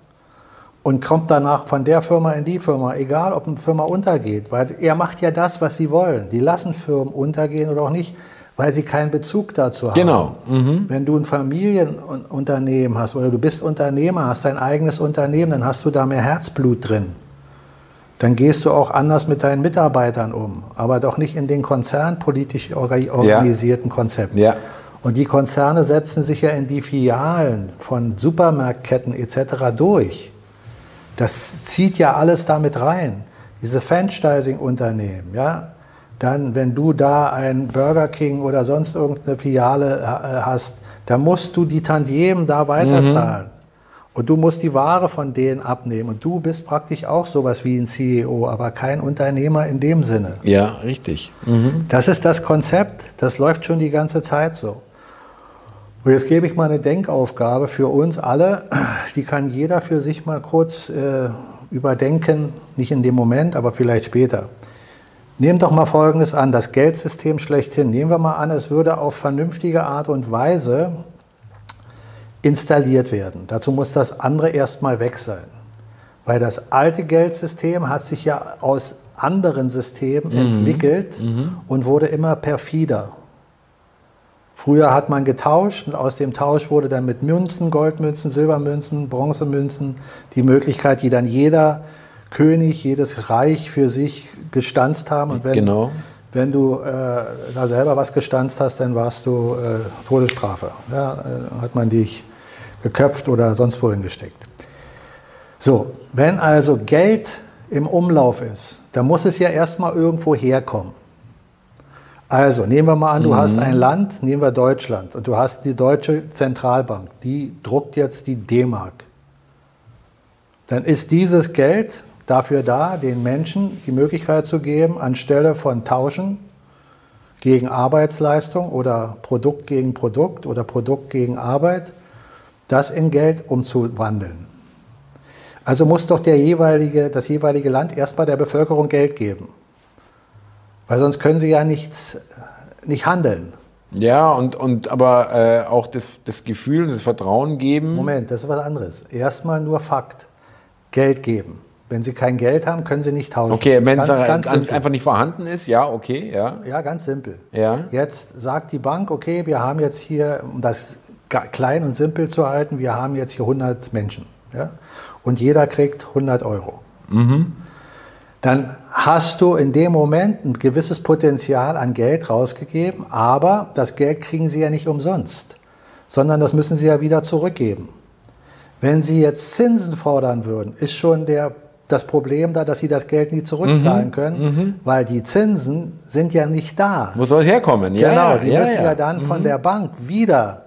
und kommt danach von der Firma in die Firma, egal ob eine Firma untergeht, weil er macht ja das, was sie wollen. Die lassen Firmen untergehen oder auch nicht weil sie keinen Bezug dazu haben. Genau. Mhm. Wenn du ein Familienunternehmen hast oder du bist Unternehmer, hast dein eigenes Unternehmen, dann hast du da mehr Herzblut drin. Dann gehst du auch anders mit deinen Mitarbeitern um, aber doch nicht in den konzernpolitisch organisierten ja. Konzepten. Ja. Und die Konzerne setzen sich ja in die Filialen von Supermarktketten etc. durch. Das zieht ja alles damit rein. Diese Franchising-Unternehmen, ja, dann, wenn du da ein Burger King oder sonst irgendeine Filiale äh, hast, dann musst du die Tantiemen da weiterzahlen. Mhm. Und du musst die Ware von denen abnehmen. Und du bist praktisch auch sowas wie ein CEO, aber kein Unternehmer in dem Sinne. Ja, richtig. Mhm. Das ist das Konzept. Das läuft schon die ganze Zeit so. Und jetzt gebe ich mal eine Denkaufgabe für uns alle. Die kann jeder für sich mal kurz äh, überdenken. Nicht in dem Moment, aber vielleicht später. Nehmen doch mal Folgendes an, das Geldsystem schlechthin. Nehmen wir mal an, es würde auf vernünftige Art und Weise installiert werden. Dazu muss das andere erstmal weg sein. Weil das alte Geldsystem hat sich ja aus anderen Systemen mhm. entwickelt mhm. und wurde immer perfider. Früher hat man getauscht und aus dem Tausch wurde dann mit Münzen, Goldmünzen, Silbermünzen, Bronzemünzen die Möglichkeit, die dann jeder König, jedes Reich für sich gestanzt haben. Und wenn, genau. wenn du äh, da selber was gestanzt hast, dann warst du äh, Todesstrafe. Ja, äh, hat man dich geköpft oder sonst wohin gesteckt. So, wenn also Geld im Umlauf ist, dann muss es ja erstmal irgendwo herkommen. Also nehmen wir mal an, du mhm. hast ein Land, nehmen wir Deutschland, und du hast die deutsche Zentralbank, die druckt jetzt die D-Mark. Dann ist dieses Geld dafür da, den Menschen die Möglichkeit zu geben, anstelle von Tauschen gegen Arbeitsleistung oder Produkt gegen Produkt oder Produkt gegen Arbeit, das in Geld umzuwandeln. Also muss doch der jeweilige, das jeweilige Land erstmal der Bevölkerung Geld geben. Weil sonst können sie ja nichts, nicht handeln. Ja, und, und aber äh, auch das, das Gefühl, das Vertrauen geben. Moment, das ist was anderes. Erstmal nur Fakt. Geld geben. Wenn Sie kein Geld haben, können Sie nicht tauschen. Okay, wenn es einfach nicht vorhanden ist, ja, okay, ja. Ja, ganz simpel. Ja. Jetzt sagt die Bank, okay, wir haben jetzt hier, um das klein und simpel zu halten, wir haben jetzt hier 100 Menschen. Ja? Und jeder kriegt 100 Euro. Mhm dann hast du in dem Moment ein gewisses Potenzial an Geld rausgegeben, aber das Geld kriegen sie ja nicht umsonst, sondern das müssen sie ja wieder zurückgeben. Wenn sie jetzt Zinsen fordern würden, ist schon der, das Problem da, dass sie das Geld nie zurückzahlen mhm, können, mhm. weil die Zinsen sind ja nicht da. Wo soll es herkommen? Ja, genau, die ja, müssen ja, ja dann mhm. von der Bank wieder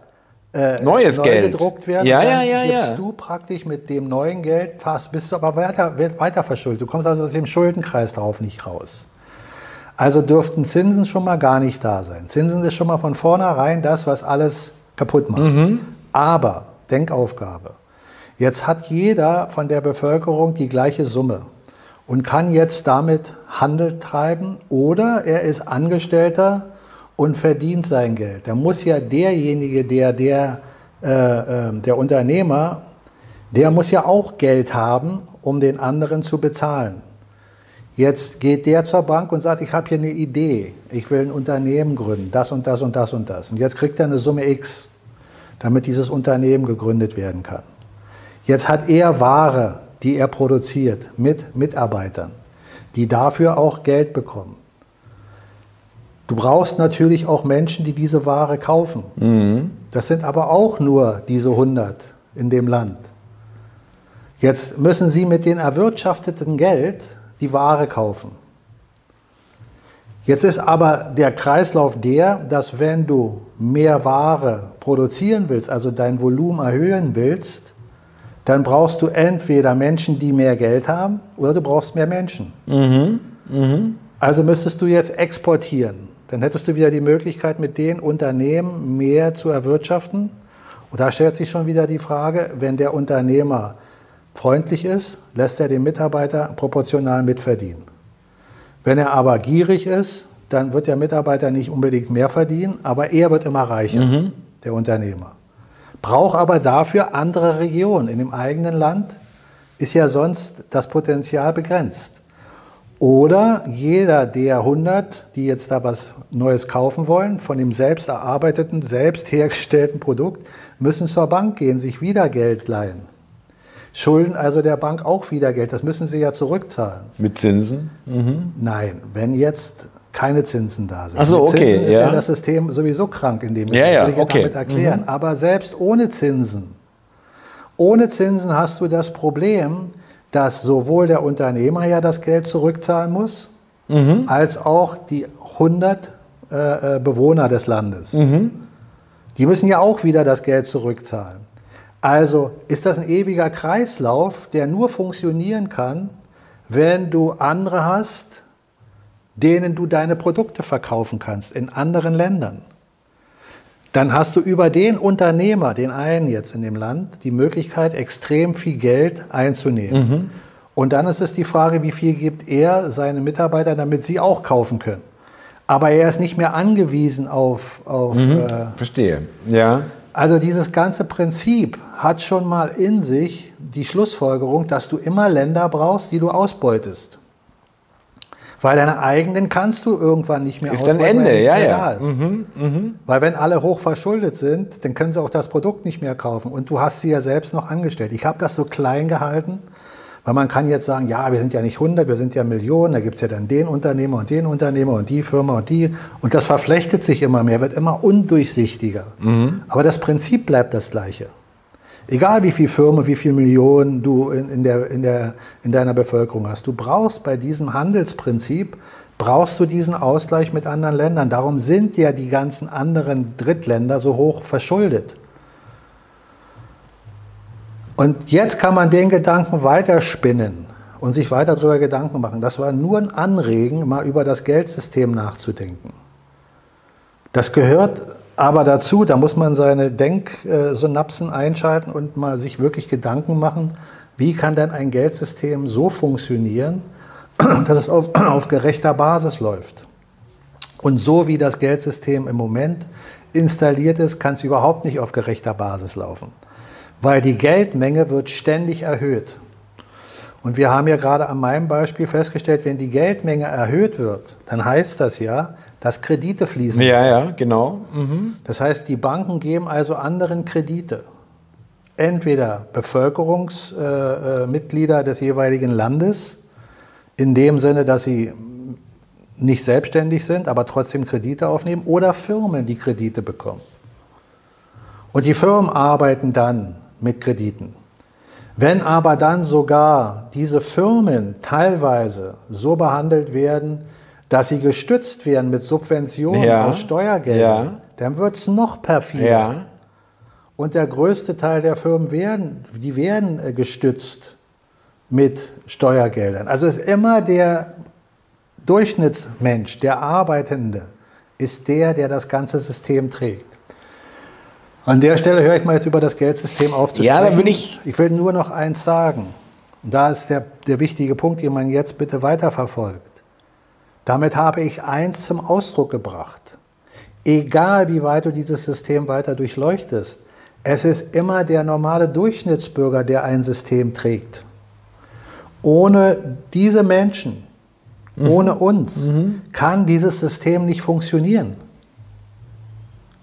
äh, neues neu Geld gedruckt werden. Ja, ja, ja, gibst ja. du praktisch mit dem neuen Geld fast, bist du aber weiter, weiter verschuldet. Du kommst also aus dem Schuldenkreis darauf nicht raus. Also dürften Zinsen schon mal gar nicht da sein. Zinsen ist schon mal von vornherein das, was alles kaputt macht. Mhm. Aber, Denkaufgabe, jetzt hat jeder von der Bevölkerung die gleiche Summe und kann jetzt damit Handel treiben oder er ist Angestellter und verdient sein Geld. Da muss ja derjenige, der, der, äh, äh, der Unternehmer, der muss ja auch Geld haben, um den anderen zu bezahlen. Jetzt geht der zur Bank und sagt, ich habe hier eine Idee, ich will ein Unternehmen gründen, das und das und das und das. Und jetzt kriegt er eine Summe X, damit dieses Unternehmen gegründet werden kann. Jetzt hat er Ware, die er produziert, mit Mitarbeitern, die dafür auch Geld bekommen. Du brauchst natürlich auch Menschen, die diese Ware kaufen. Mhm. Das sind aber auch nur diese 100 in dem Land. Jetzt müssen sie mit dem erwirtschafteten Geld die Ware kaufen. Jetzt ist aber der Kreislauf der, dass wenn du mehr Ware produzieren willst, also dein Volumen erhöhen willst, dann brauchst du entweder Menschen, die mehr Geld haben, oder du brauchst mehr Menschen. Mhm. Mhm. Also müsstest du jetzt exportieren. Dann hättest du wieder die Möglichkeit, mit den Unternehmen mehr zu erwirtschaften. Und da stellt sich schon wieder die Frage, wenn der Unternehmer freundlich ist, lässt er den Mitarbeiter proportional mitverdienen. Wenn er aber gierig ist, dann wird der Mitarbeiter nicht unbedingt mehr verdienen, aber er wird immer reicher, mhm. der Unternehmer. Braucht aber dafür andere Regionen. In dem eigenen Land ist ja sonst das Potenzial begrenzt. Oder jeder der 100, die jetzt da was Neues kaufen wollen, von dem selbst erarbeiteten, selbst hergestellten Produkt, müssen zur Bank gehen, sich wieder Geld leihen. Schulden also der Bank auch wieder Geld, das müssen sie ja zurückzahlen. Mit Zinsen? Mhm. Nein, wenn jetzt keine Zinsen da sind. Ach so, okay. Zinsen ist ja. ja das System sowieso krank in dem ja, ja, will ich okay. damit erklären. Mhm. Aber selbst ohne Zinsen, ohne Zinsen hast du das Problem, dass sowohl der Unternehmer ja das Geld zurückzahlen muss, mhm. als auch die 100 äh, äh, Bewohner des Landes. Mhm. Die müssen ja auch wieder das Geld zurückzahlen. Also ist das ein ewiger Kreislauf, der nur funktionieren kann, wenn du andere hast, denen du deine Produkte verkaufen kannst in anderen Ländern dann hast du über den Unternehmer, den einen jetzt in dem Land, die Möglichkeit, extrem viel Geld einzunehmen. Mhm. Und dann ist es die Frage, wie viel gibt er seinen Mitarbeitern, damit sie auch kaufen können. Aber er ist nicht mehr angewiesen auf. auf mhm. äh, Verstehe, ja. Also dieses ganze Prinzip hat schon mal in sich die Schlussfolgerung, dass du immer Länder brauchst, die du ausbeutest. Weil deine eigenen kannst du irgendwann nicht mehr Ist dann Ende, ja, ja. Mhm, mh. Weil wenn alle hoch verschuldet sind, dann können sie auch das Produkt nicht mehr kaufen. Und du hast sie ja selbst noch angestellt. Ich habe das so klein gehalten, weil man kann jetzt sagen, ja, wir sind ja nicht 100, wir sind ja Millionen, da gibt es ja dann den Unternehmer und den Unternehmer und die Firma und die. Und das verflechtet sich immer mehr, wird immer undurchsichtiger. Mhm. Aber das Prinzip bleibt das gleiche. Egal wie viel Firmen, wie viele Millionen du in, in, der, in, der, in deiner Bevölkerung hast, du brauchst bei diesem Handelsprinzip brauchst du diesen Ausgleich mit anderen Ländern. Darum sind ja die ganzen anderen Drittländer so hoch verschuldet. Und jetzt kann man den Gedanken weiterspinnen und sich weiter darüber Gedanken machen. Das war nur ein Anregen, mal über das Geldsystem nachzudenken. Das gehört aber dazu, da muss man seine Denksynapsen einschalten und mal sich wirklich Gedanken machen, wie kann denn ein Geldsystem so funktionieren, dass es auf, auf gerechter Basis läuft. Und so wie das Geldsystem im Moment installiert ist, kann es überhaupt nicht auf gerechter Basis laufen, weil die Geldmenge wird ständig erhöht. Und wir haben ja gerade an meinem Beispiel festgestellt, wenn die Geldmenge erhöht wird, dann heißt das ja, dass Kredite fließen. Ja, müssen. ja, genau. Mhm. Das heißt, die Banken geben also anderen Kredite. Entweder Bevölkerungsmitglieder äh, des jeweiligen Landes, in dem Sinne, dass sie nicht selbstständig sind, aber trotzdem Kredite aufnehmen, oder Firmen, die Kredite bekommen. Und die Firmen arbeiten dann mit Krediten. Wenn aber dann sogar diese Firmen teilweise so behandelt werden, dass sie gestützt werden mit Subventionen ja, aus Steuergeldern, ja. dann wird es noch perfider. Ja. Und der größte Teil der Firmen werden, die werden äh, gestützt mit Steuergeldern. Also ist immer der Durchschnittsmensch, der Arbeitende, ist der, der das ganze System trägt. An der Stelle höre ich mal jetzt über das Geldsystem auf zu Ja, da will ich. Ich will nur noch eins sagen. Und da ist der, der wichtige Punkt, den man jetzt bitte weiterverfolgt. Damit habe ich eins zum Ausdruck gebracht. Egal wie weit du dieses System weiter durchleuchtest, es ist immer der normale Durchschnittsbürger, der ein System trägt. Ohne diese Menschen, mhm. ohne uns, mhm. kann dieses System nicht funktionieren.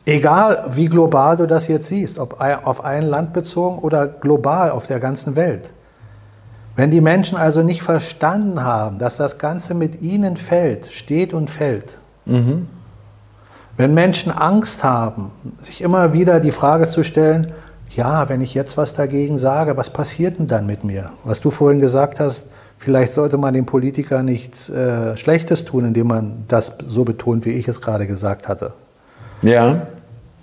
Egal wie global du das jetzt siehst, ob auf ein Land bezogen oder global auf der ganzen Welt. Wenn die Menschen also nicht verstanden haben, dass das Ganze mit ihnen fällt, steht und fällt, mhm. wenn Menschen Angst haben, sich immer wieder die Frage zu stellen, ja, wenn ich jetzt was dagegen sage, was passiert denn dann mit mir? Was du vorhin gesagt hast, vielleicht sollte man dem Politiker nichts äh, Schlechtes tun, indem man das so betont, wie ich es gerade gesagt hatte. Ja.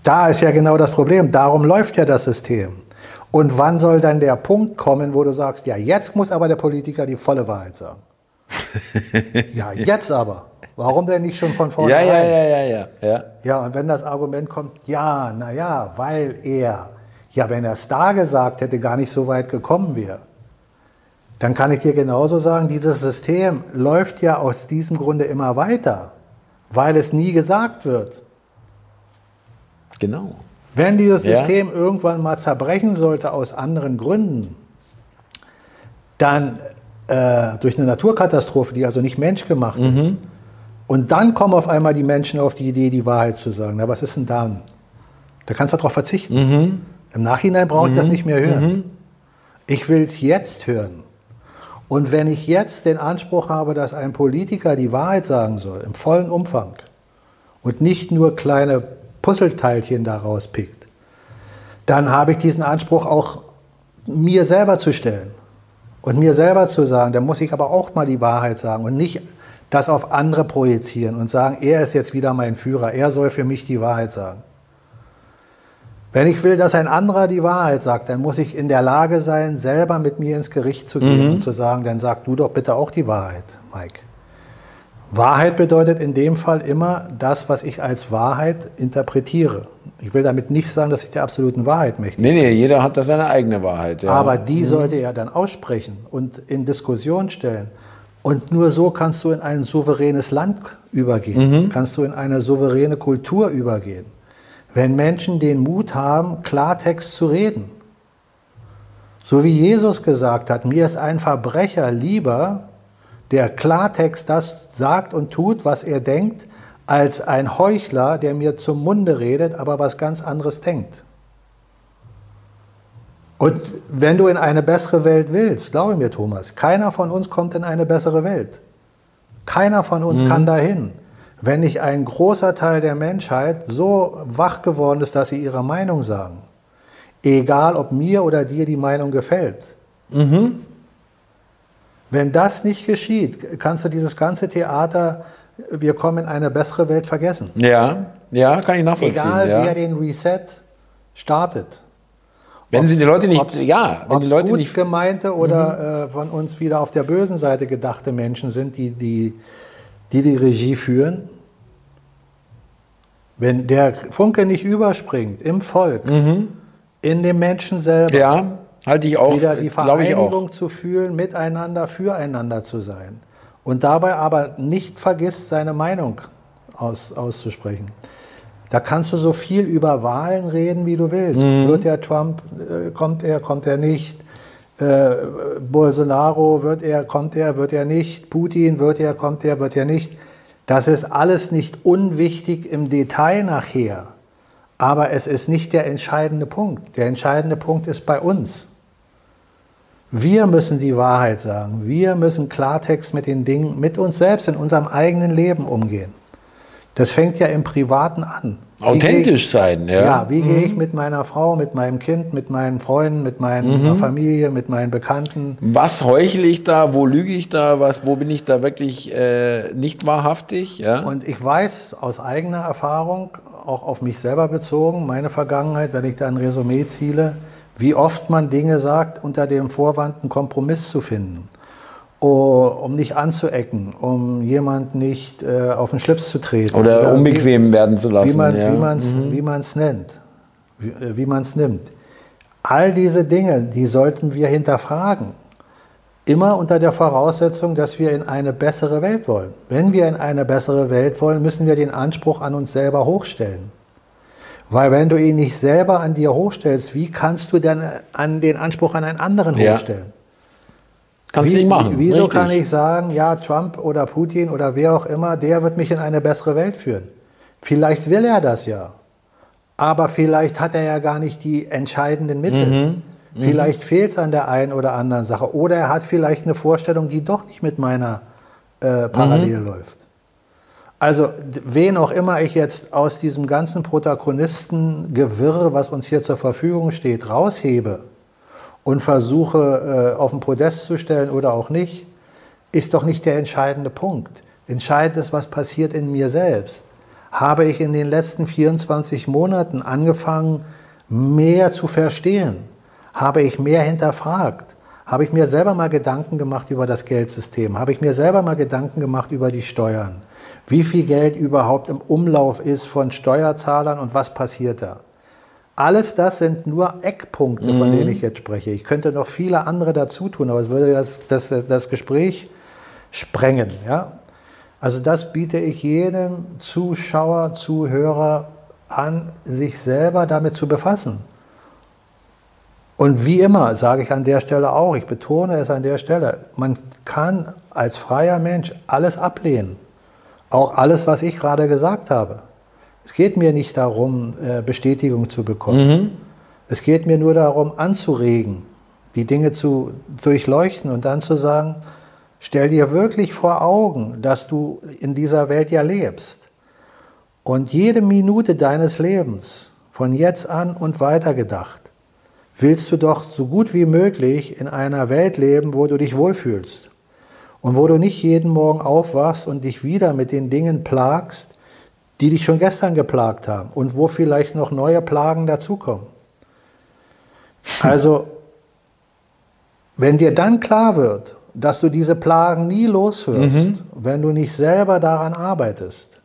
Da ist ja genau das Problem. Darum läuft ja das System. Und wann soll dann der Punkt kommen, wo du sagst, ja, jetzt muss aber der Politiker die volle Wahrheit sagen? ja, jetzt aber. Warum denn nicht schon von vornherein? Ja, ja, ja, ja, ja. Ja, und wenn das Argument kommt, ja, naja, weil er ja, wenn er es da gesagt hätte, gar nicht so weit gekommen wäre, dann kann ich dir genauso sagen, dieses System läuft ja aus diesem Grunde immer weiter, weil es nie gesagt wird. Genau. Wenn dieses System ja. irgendwann mal zerbrechen sollte aus anderen Gründen, dann äh, durch eine Naturkatastrophe, die also nicht menschgemacht mhm. ist, und dann kommen auf einmal die Menschen auf die Idee, die Wahrheit zu sagen. Na, was ist denn dann? Da kannst du darauf verzichten. Mhm. Im Nachhinein brauche ich mhm. das nicht mehr hören. Mhm. Ich will es jetzt hören. Und wenn ich jetzt den Anspruch habe, dass ein Politiker die Wahrheit sagen soll, im vollen Umfang, und nicht nur kleine Puzzleteilchen daraus pickt, dann habe ich diesen Anspruch auch mir selber zu stellen und mir selber zu sagen, dann muss ich aber auch mal die Wahrheit sagen und nicht das auf andere projizieren und sagen, er ist jetzt wieder mein Führer, er soll für mich die Wahrheit sagen. Wenn ich will, dass ein anderer die Wahrheit sagt, dann muss ich in der Lage sein, selber mit mir ins Gericht zu gehen mhm. und zu sagen, dann sag du doch bitte auch die Wahrheit, Mike. Wahrheit bedeutet in dem Fall immer das, was ich als Wahrheit interpretiere. Ich will damit nicht sagen, dass ich der absoluten Wahrheit mächtig bin. Nee, nee, jeder hat da seine eigene Wahrheit. Ja. Aber die mhm. sollte er dann aussprechen und in Diskussion stellen. Und nur so kannst du in ein souveränes Land übergehen, mhm. kannst du in eine souveräne Kultur übergehen wenn Menschen den Mut haben, Klartext zu reden. So wie Jesus gesagt hat, mir ist ein Verbrecher lieber, der Klartext das sagt und tut, was er denkt, als ein Heuchler, der mir zum Munde redet, aber was ganz anderes denkt. Und wenn du in eine bessere Welt willst, glaube mir, Thomas, keiner von uns kommt in eine bessere Welt. Keiner von uns mhm. kann dahin wenn nicht ein großer Teil der Menschheit so wach geworden ist, dass sie ihre Meinung sagen. Egal, ob mir oder dir die Meinung gefällt. Mhm. Wenn das nicht geschieht, kannst du dieses ganze Theater, wir kommen in eine bessere Welt vergessen. Ja, ja, kann ich nachvollziehen. Egal, ja. wer den Reset startet. Wenn sie die Leute nicht, ja, wenn die Leute gut nicht gemeinte oder mhm. äh, von uns wieder auf der bösen Seite gedachte Menschen sind, die die, die, die Regie führen, wenn der Funke nicht überspringt im Volk, mhm. in dem Menschen selber, ja, halte ich auch, wieder die Vereinigung zu fühlen, miteinander, füreinander zu sein und dabei aber nicht vergisst, seine Meinung aus, auszusprechen. Da kannst du so viel über Wahlen reden, wie du willst. Mhm. Wird der Trump, äh, kommt er, kommt er nicht? Äh, Bolsonaro, wird er, kommt er, wird er nicht? Putin, wird er, kommt er, wird er nicht? Das ist alles nicht unwichtig im Detail nachher. Aber es ist nicht der entscheidende Punkt. Der entscheidende Punkt ist bei uns. Wir müssen die Wahrheit sagen. Wir müssen Klartext mit den Dingen, mit uns selbst in unserem eigenen Leben umgehen. Das fängt ja im Privaten an. Authentisch ich, sein, ja. Ja, wie mhm. gehe ich mit meiner Frau, mit meinem Kind, mit meinen Freunden, mit meiner mhm. Familie, mit meinen Bekannten? Was heuchle ich da, wo lüge ich da, was, wo bin ich da wirklich äh, nicht wahrhaftig? Ja? Und ich weiß aus eigener Erfahrung, auch auf mich selber bezogen, meine Vergangenheit, wenn ich da ein Resümee ziele, wie oft man Dinge sagt, unter dem Vorwand einen Kompromiss zu finden. Oh, um nicht anzuecken, um jemand nicht äh, auf den Schlips zu treten. Oder, oder unbequem wie, werden zu lassen. Wie man es ja. wie mhm. nennt, wie, äh, wie man es nimmt. All diese Dinge, die sollten wir hinterfragen. Immer unter der Voraussetzung, dass wir in eine bessere Welt wollen. Wenn wir in eine bessere Welt wollen, müssen wir den Anspruch an uns selber hochstellen. Weil wenn du ihn nicht selber an dir hochstellst, wie kannst du dann an den Anspruch an einen anderen ja. hochstellen? Kannst du nicht machen. Wieso Richtig. kann ich sagen, ja, Trump oder Putin oder wer auch immer, der wird mich in eine bessere Welt führen? Vielleicht will er das ja. Aber vielleicht hat er ja gar nicht die entscheidenden Mittel. Mhm. Mhm. Vielleicht fehlt es an der einen oder anderen Sache. Oder er hat vielleicht eine Vorstellung, die doch nicht mit meiner äh, parallel mhm. läuft. Also, wen auch immer ich jetzt aus diesem ganzen Protagonistengewirr, was uns hier zur Verfügung steht, raushebe, und versuche, äh, auf den Podest zu stellen oder auch nicht, ist doch nicht der entscheidende Punkt. Entscheidend ist, was passiert in mir selbst. Habe ich in den letzten 24 Monaten angefangen, mehr zu verstehen? Habe ich mehr hinterfragt? Habe ich mir selber mal Gedanken gemacht über das Geldsystem? Habe ich mir selber mal Gedanken gemacht über die Steuern? Wie viel Geld überhaupt im Umlauf ist von Steuerzahlern und was passiert da? Alles das sind nur Eckpunkte, von mhm. denen ich jetzt spreche. Ich könnte noch viele andere dazu tun, aber es würde das, das, das Gespräch sprengen. Ja? Also das biete ich jedem Zuschauer, Zuhörer an, sich selber damit zu befassen. Und wie immer sage ich an der Stelle auch, ich betone es an der Stelle, man kann als freier Mensch alles ablehnen. Auch alles, was ich gerade gesagt habe. Es geht mir nicht darum, äh, Bestätigung zu bekommen. Mhm. Es geht mir nur darum, anzuregen, die Dinge zu durchleuchten und dann zu sagen, stell dir wirklich vor Augen, dass du in dieser Welt ja lebst. Und jede Minute deines Lebens, von jetzt an und weiter gedacht, willst du doch so gut wie möglich in einer Welt leben, wo du dich wohlfühlst. Und wo du nicht jeden Morgen aufwachst und dich wieder mit den Dingen plagst, die dich schon gestern geplagt haben und wo vielleicht noch neue Plagen dazukommen. Also, wenn dir dann klar wird, dass du diese Plagen nie loswirst, mhm. wenn du nicht selber daran arbeitest,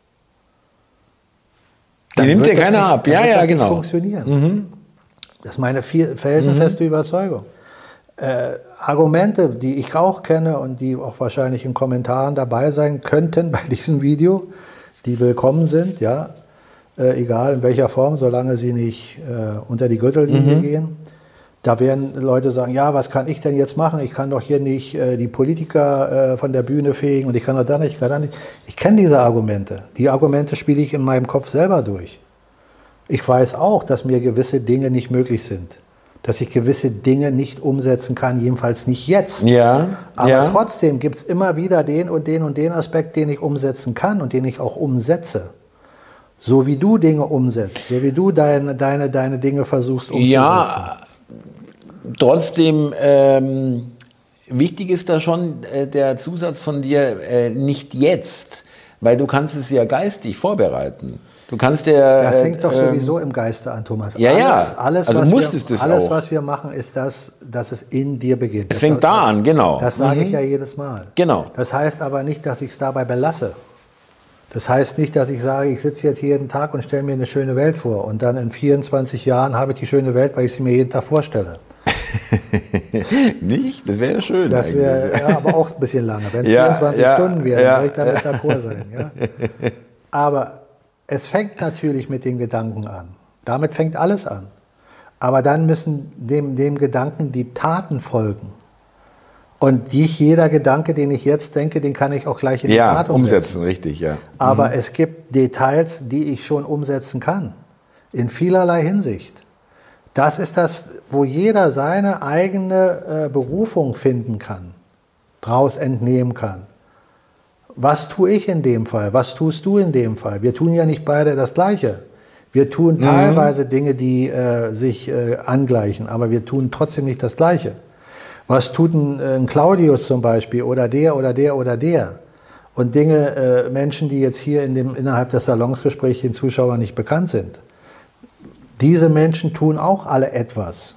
die nimmt dir keiner ab. Ja, ja, das genau. Nicht funktionieren. Mhm. Das ist meine felsenfeste mhm. Überzeugung. Äh, Argumente, die ich auch kenne und die auch wahrscheinlich in Kommentaren dabei sein könnten bei diesem Video, die willkommen sind, ja, äh, egal in welcher Form, solange sie nicht äh, unter die Gürtellinie mhm. gehen. Da werden Leute sagen, ja, was kann ich denn jetzt machen? Ich kann doch hier nicht äh, die Politiker äh, von der Bühne fegen und ich kann doch da nicht, ich kann da nicht. Ich kenne diese Argumente. Die Argumente spiele ich in meinem Kopf selber durch. Ich weiß auch, dass mir gewisse Dinge nicht möglich sind dass ich gewisse Dinge nicht umsetzen kann, jedenfalls nicht jetzt. Ja. Aber ja. trotzdem gibt es immer wieder den und den und den Aspekt, den ich umsetzen kann und den ich auch umsetze. So wie du Dinge umsetzt, so wie du deine, deine, deine Dinge versuchst umzusetzen. Ja, trotzdem ähm, wichtig ist da schon äh, der Zusatz von dir, äh, nicht jetzt, weil du kannst es ja geistig vorbereiten. Du kannst dir. Das hängt doch ähm, sowieso im Geiste an, Thomas. Ja, alles, ja. Alles, also was musstest wir, es alles auch. was wir machen, ist das, dass es in dir beginnt. Es fängt da an, genau. Das sage ich ja jedes Mal. Genau. Das heißt aber nicht, dass ich es dabei belasse. Das heißt nicht, dass ich sage, ich sitze jetzt jeden Tag und stelle mir eine schöne Welt vor und dann in 24 Jahren habe ich die schöne Welt, weil ich sie mir jeden Tag vorstelle. nicht? Das wäre ja schön. Das wäre ja, aber auch ein bisschen lange. Wenn es Ja, 24 ja, Stunden wären, ja, würde ich damit d'accord sein. Ja? Aber es fängt natürlich mit den Gedanken an. Damit fängt alles an. Aber dann müssen dem, dem Gedanken die Taten folgen. Und nicht jeder Gedanke, den ich jetzt denke, den kann ich auch gleich in die Ja, Tat umsetzen, umsetzen. richtig, ja. Aber es gibt Details, die ich schon umsetzen kann. In vielerlei Hinsicht. Das ist das, wo jeder seine eigene äh, Berufung finden kann, draus entnehmen kann. Was tue ich in dem Fall? Was tust du in dem Fall? Wir tun ja nicht beide das Gleiche. Wir tun teilweise Dinge, die äh, sich äh, angleichen, aber wir tun trotzdem nicht das Gleiche. Was tut ein, äh, ein Claudius zum Beispiel oder der oder der oder der? Und Dinge, äh, Menschen, die jetzt hier in dem, innerhalb des Salonsgesprächs den Zuschauern nicht bekannt sind. Diese Menschen tun auch alle etwas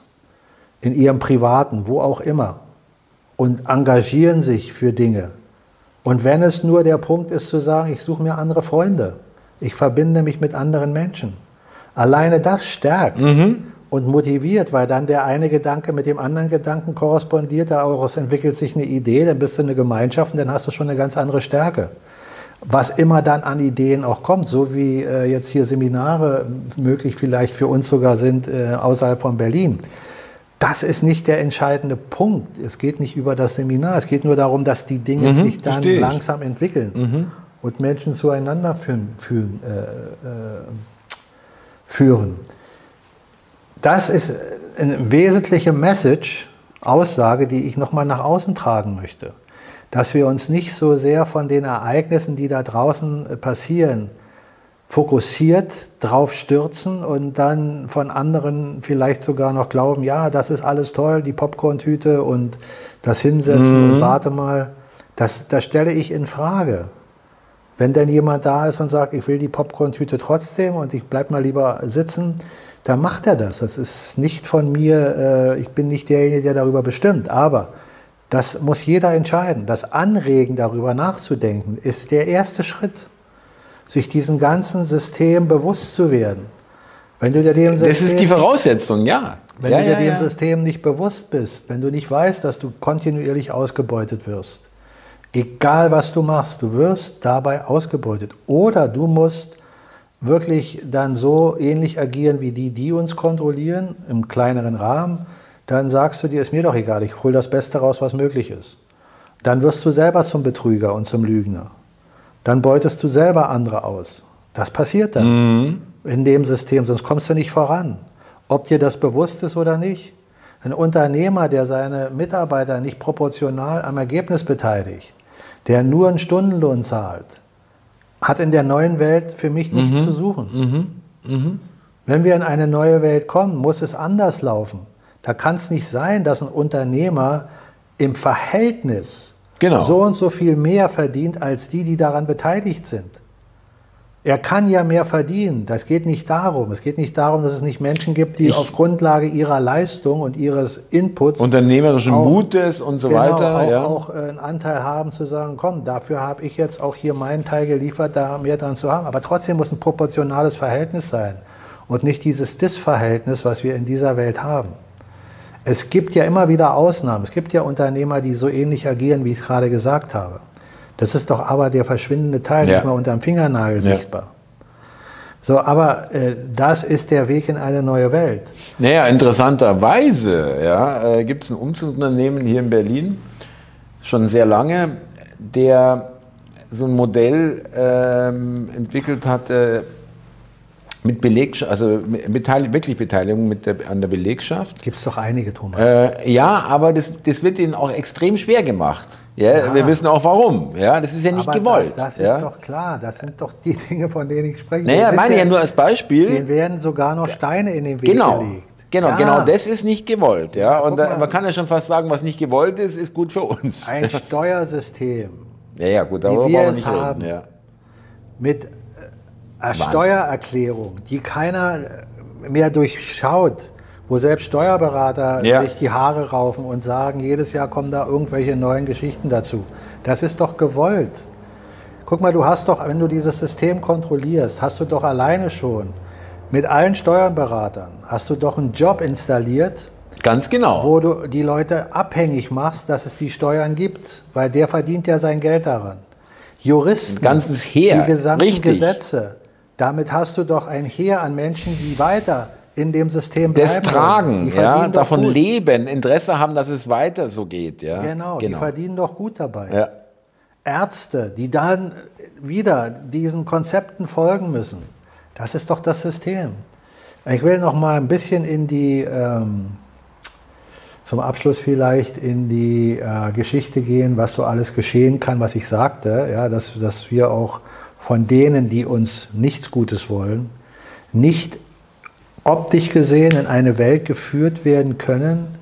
in ihrem Privaten, wo auch immer, und engagieren sich für Dinge. Und wenn es nur der Punkt ist zu sagen, ich suche mir andere Freunde, ich verbinde mich mit anderen Menschen, alleine das stärkt und motiviert, weil dann der eine Gedanke mit dem anderen Gedanken korrespondiert, daraus entwickelt sich eine Idee, dann bist du eine Gemeinschaft und dann hast du schon eine ganz andere Stärke. Was immer dann an Ideen auch kommt, so wie äh, jetzt hier Seminare möglich vielleicht für uns sogar sind äh, außerhalb von Berlin. Das ist nicht der entscheidende Punkt. Es geht nicht über das Seminar. Es geht nur darum, dass die Dinge sich dann langsam entwickeln und Menschen zueinander führen. führen, äh, äh, führen. Das ist eine wesentliche Message, Aussage, die ich nochmal nach außen tragen möchte. Dass wir uns nicht so sehr von den Ereignissen, die da draußen äh, passieren, fokussiert drauf stürzen und dann von anderen vielleicht sogar noch glauben, ja, das ist alles toll, die Popcorn-Tüte und das Hinsetzen und warte mal. Das, das stelle ich in Frage. Wenn denn jemand da ist und sagt, ich will die Popcorn-Tüte trotzdem und ich bleib mal lieber sitzen, dann macht er das. Das ist nicht von mir, äh, ich bin nicht derjenige, der darüber bestimmt. Aber das muss jeder entscheiden. Das Anregen, darüber nachzudenken, ist der erste Schritt, sich diesem ganzen System bewusst zu werden. Wenn du dir dem Das ist die System- Voraussetzung, ja. wenn ja, du dir ja, dem ja. System nicht bewusst bist, wenn du nicht weißt, dass du kontinuierlich ausgebeutet wirst, egal was du machst, du wirst dabei ausgebeutet. Oder du musst wirklich dann so ähnlich agieren wie die, die uns kontrollieren, im kleineren Rahmen, dann sagst du dir, ist mir doch egal, ich hole das Beste raus, was möglich ist. Dann wirst du selber zum Betrüger und zum Lügner. Dann beutest du selber andere aus. Das passiert dann in dem System, sonst kommst du nicht voran. Ob dir das bewusst ist oder nicht. Ein Unternehmer, der seine Mitarbeiter nicht proportional am Ergebnis beteiligt, der nur einen Stundenlohn zahlt, hat in der neuen Welt für mich nichts zu suchen. Wenn wir in eine neue Welt kommen, muss es anders laufen. Da kann es nicht sein, dass ein Unternehmer im Verhältnis Genau. so und so viel mehr verdient als die, die daran beteiligt sind. Er kann ja mehr verdienen. Das geht nicht darum. Es geht nicht darum, dass es nicht Menschen gibt, die Ich- auf Grundlage ihrer Leistung und ihres Inputs Unternehmerischen auch- Mutes und so genau, weiter. auch, ja. auch äh, einen Anteil haben zu sagen, komm, dafür habe ich jetzt auch hier meinen Teil geliefert, da mehr dran zu haben. Aber trotzdem muss ein proportionales Verhältnis sein und nicht dieses Dis-Verhältnis, was wir in dieser Welt haben. Es gibt ja immer wieder Ausnahmen. Es gibt ja Unternehmer, die so ähnlich agieren, wie ich es gerade gesagt habe. Das ist doch aber der verschwindende Teil, Ja. nicht mal unterm Fingernagel Ja. sichtbar. So, aber äh, das ist der Weg in eine neue Welt. Naja, interessanterweise ja, äh, gibt es ein Umzugsunternehmen hier in Berlin, schon sehr lange, der so ein Modell ähm, entwickelt hat äh, mit Belegschaft, also mit wirklich Beteiligung mit der, an der Belegschaft. Gibt es doch einige, Thomas. Äh, ja, aber das, das wird ihnen auch extrem schwer gemacht. Ja, Ja. Wir wissen auch warum. Ja, das ist ja nicht aber gewollt. Das, das ja. ist doch klar. Das sind doch die Dinge, von denen ich spreche. naja, Den meine ich ja nur als Beispiel. Denen werden sogar noch Steine in den Weg Genau. gelegt. Genau, ja. genau das ist nicht gewollt. Ja? und da, man kann ja schon fast sagen, was nicht gewollt ist, ist gut für uns. Ein Steuersystem. Ja, ja, gut, darüber wollen wir nicht haben, reden. Ja. Mit äh, Steuererklärung, die keiner mehr durchschaut, wo selbst Steuerberater ja. sich die Haare raufen und sagen, jedes Jahr kommen da irgendwelche neuen Geschichten dazu. Das ist doch gewollt. Guck mal, du hast doch, wenn du dieses System kontrollierst, hast du doch alleine schon mit allen Steuerberatern, hast du doch einen Job installiert. Ganz genau. Wo du die Leute abhängig machst, dass es die Steuern gibt, weil der verdient ja sein Geld daran. Juristen, ein ganzes Heer. die gesamten Richtig. Gesetze, damit hast du doch ein Heer an Menschen, die weiter in dem System bleiben. Das tragen, ja, davon gut. leben, Interesse haben, dass es weiter so geht. Ja. Genau, genau. die verdienen doch gut dabei. Ja. Ärzte, die dann wieder diesen Konzepten folgen müssen. Das ist doch das System. Ich will noch mal ein bisschen in die, ähm, zum Abschluss vielleicht in die äh, Geschichte gehen, was so alles geschehen kann, was ich sagte, ja, dass, dass wir auch von denen, die uns nichts Gutes wollen, nicht optisch gesehen in eine Welt geführt werden können,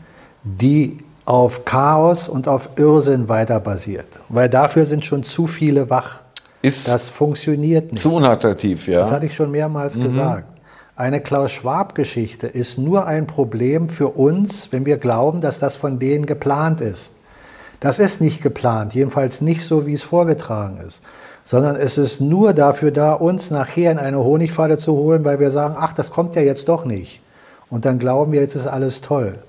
die auf Chaos und auf Irrsinn weiter basiert. Weil dafür sind schon zu viele wach. Ist das funktioniert nicht. Zu unattraktiv, ja. Das hatte ich schon mehrmals mhm. gesagt. Eine Klaus-Schwab-Geschichte ist nur ein Problem für uns, wenn wir glauben, dass das von denen geplant ist. Das ist nicht geplant, jedenfalls nicht so, wie es vorgetragen ist sondern es ist nur dafür da, uns nachher in eine Honigfalle zu holen, weil wir sagen, ach, das kommt ja jetzt doch nicht. Und dann glauben wir, jetzt ist alles toll.